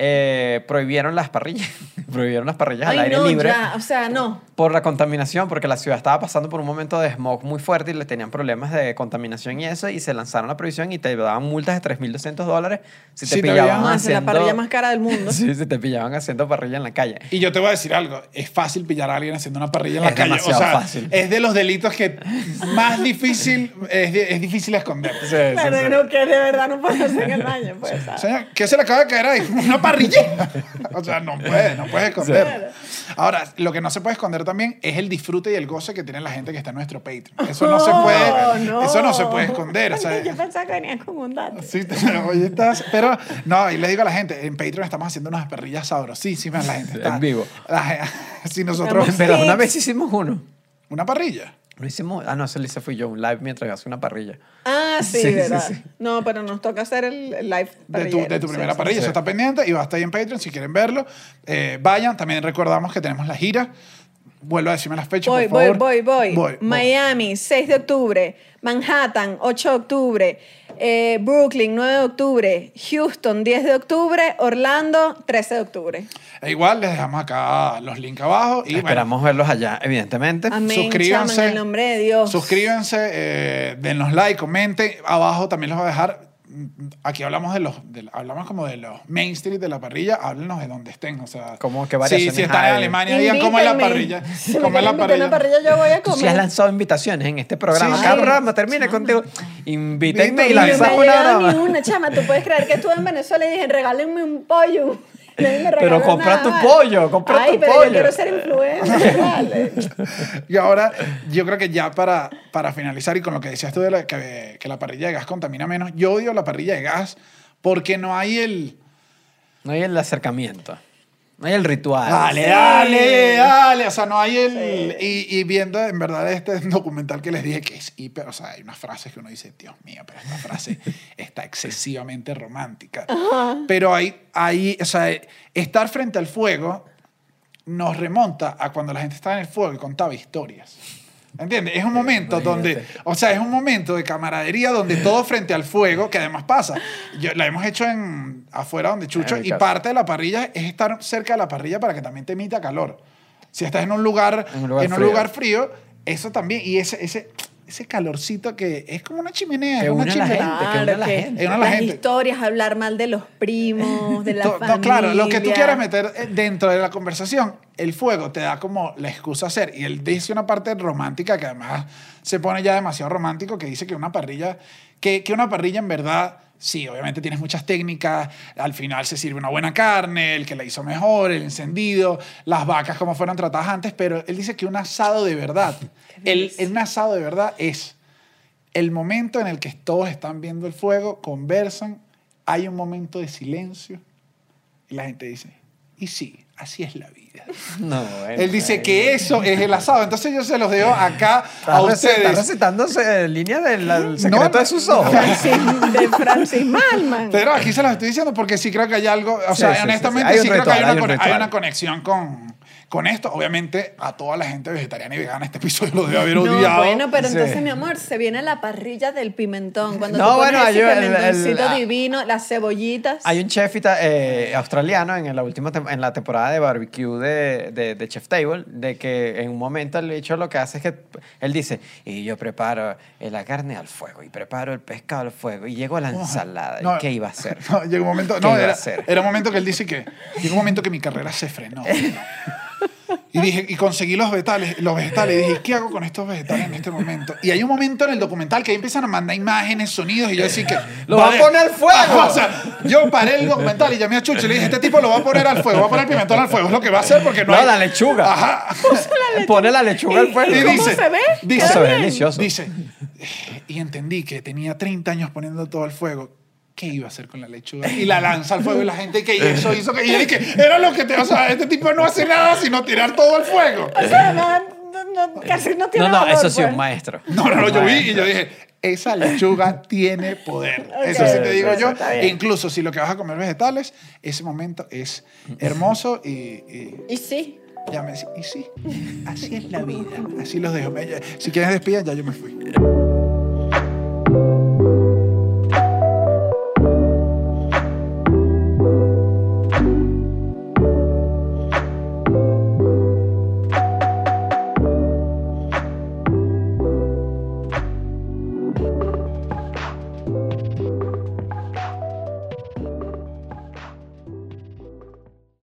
eh, prohibieron las parrillas. prohibieron las parrillas al Ay, aire no, libre. ya. O sea, no. Por la contaminación, porque la ciudad estaba pasando por un momento de smog muy fuerte y le tenían problemas de contaminación y eso, y se lanzaron la prohibición y te daban multas de 3.200 dólares si te Sí, pillaban No, es la haciendo... parrilla más cara del mundo. Sí, si te pillaban haciendo parrilla en la calle. Y yo te voy a decir algo, es fácil pillar a alguien haciendo una parrilla en la Es calle. O demasiado sea, fácil. es de los delitos que más difícil, es, di- es difícil esconder. Sí, sí, Pero sí. no, que de verdad no puedes hacer en el baño, pues, ¿sabes? Señor, ¿qué se le acaba de caer ahí? Una parrilla. o sea, no puedes, no puedes esconder. Ahora, lo que no se puede esconder también es el disfrute y el goce que tiene la gente que está en nuestro Patreon. Eso no se puede, no. eso no se puede esconder. O Porque sea, yo pensaba que venías con un dato. Sí, hoy estás. Pero, no, y le digo a la gente, en Patreon estamos haciendo unas perrillas sabrosísimas. La gente está. En vivo. La si nosotros. Pero una vez hicimos uno. Una parrilla. Lo hicimos. Ah, no, ese lo hice fui yo, un live mientras hacía una parrilla. Ah, sí, Sí, sí, ¿verdad? sí. No, pero nos toca hacer el live De tu, de tu sí, primera sí. parrilla. sí. Eso está pendiente y va a estar ahí en Patreon si quieren verlo. Eh, vayan. También recordamos que tenemos la gira. Vuelvo a decirme las fechas, Voy, por voy, favor. voy, voy, voy. Miami, 6 de octubre. Manhattan, 8 de octubre. Eh, Brooklyn, 9 de octubre. Houston, 10 de octubre. Orlando, 13 de octubre. E igual les dejamos acá los links abajo y bueno, Esperamos verlos allá, evidentemente. Amén, suscríbanse. chama, en el nombre de Dios. Suscríbanse, eh, denos like, comenten. Abajo también les voy a dejar. Aquí hablamos de los, de- hablamos como de los main street de la parrilla. Háblenos de donde estén. O sea, ¿Cómo, qué sí, variaciones si están en? Alemania, digan cómo es la Invítenme. parrilla. Si me ¿Cómo es la parrilla? una parrilla, yo voy a comer. sí has lanzado invitaciones en este programa. Sí, Cada sí. programa termina contigo. Invítenme y lanzamos ha una llegado ni broma. una, chama. Tú puedes creer que estuve en Venezuela y dije, regálenme un pollo. Regaló compra nada, tu pollo, compra Ay, tu pero pollo. yo quiero ser influencer, vale. Y ahora, yo creo que ya para, para finalizar y con lo que decías tú de la- que, que la parrilla de gas contamina menos, yo odio la parrilla de gas porque no hay el... No hay el acercamiento. No hay el ritual. Dale, Sí. dale, dale. O sea, no hay el... Y, y viendo en verdad este documental que les dije que es hiper... O sea, hay unas frases que uno dice, Dios mío, pero esta frase está excesivamente romántica. Pero hay, hay... O sea, estar frente al fuego nos remonta a cuando la gente estaba en el fuego y contaba historias. ¿Entiendes? Es un momento donde, o sea, es un momento de camaradería donde todo frente al fuego, que además pasa. Yo, la hemos hecho en afuera donde Chucho y parte de la parrilla es estar cerca de la parrilla para que también te emita calor. Si estás en un lugar, En un lugar en un frío. lugar frío, eso también y ese ese ese calorcito que es como una chimenea, Que es una une a la chimenea. gente, que une a la que gente. Que une a la las gente. historias, hablar mal de los primos, de la To- familia. no, claro, lo que tú quieras meter eh, dentro de la conversación, el fuego te da como la excusa a hacer. Y él dice una parte romántica que además se pone ya demasiado romántico, que dice que una parrilla, que, que una parrilla en verdad, sí, obviamente tienes muchas técnicas, al final se sirve una buena carne, el que la hizo mejor, el encendido, las vacas como fueron tratadas antes, pero él dice que un asado de verdad, el, el- un asado de verdad es el momento en el que todos están viendo el fuego, conversan, hay un momento de silencio y la gente dice, y sí, así es la vida. No, bueno, Él dice que eso es el asado. Entonces yo se los dejo acá Está a rece- Está ustedes. recitándose líneas del del secreto no. de sus ojos. Francis, de Francis Malman. Pero aquí se los estoy diciendo porque sí creo que hay algo, o Sí, sea, sí, sí, honestamente sí. Hay sí, un creo que hay una, hay un una conexión con, con esto. Obviamente a toda la gente vegetariana y vegana este episodio lo debe haber No, odiado. bueno, pero Sí. entonces, mi amor, se viene la parrilla del pimentón. Cuando No, tú pones bueno, ese yo- el- el- pimentoncito ah. divino, las cebollitas. Hay un chef ita- eh, australiano en la última en la temporada de barbecue de, de, de Chef Table, de que en un momento el bicho lo que hace es que él dice, y yo preparo la carne al fuego, y preparo el pescado al fuego, y llego a la ensalada, No, ¿y qué iba a hacer? No, llegó un momento, ¿Qué no, iba a era, hacer? era un momento que él dice que llegó un momento que mi carrera se frenó. Y dije, y conseguí los vegetales, los vegetales, y dije, ¿qué hago con estos vegetales en este momento? Y hay un momento en el documental que ahí empiezan a mandar imágenes, sonidos, y yo decía que... ¡Lo va a poner fuego! o sea, yo paré el documental y llamé a Chucho y le dije, este tipo lo va a poner al fuego, va a poner el pimentón al fuego, es lo que va a hacer porque no No, hay... la lechuga. Ajá. Pone la lechuga al fuego. Y ¿Cómo dice, se ve? dice, Se ve delicioso. Dice, y entendí que tenía 30 años poniendo todo al fuego. ¿Qué iba a hacer con la lechuga? Y la lanza al fuego y la gente que eso hizo que... Y yo dije, era lo que te... O sea, este tipo no hace nada sino tirar todo al fuego. O sea, no, no, no, casi no tiene No, no, valor, eso sí, pues. un maestro. No, no, no, yo vi y yo dije, esa lechuga tiene poder. Ok, eso sí te digo yo. E incluso si lo que vas a comer vegetales, ese momento es hermoso y... y Y sí. ya me y sí, así es la vida. Así los dejo. Me- Si quieres despedir, ya yo me fui.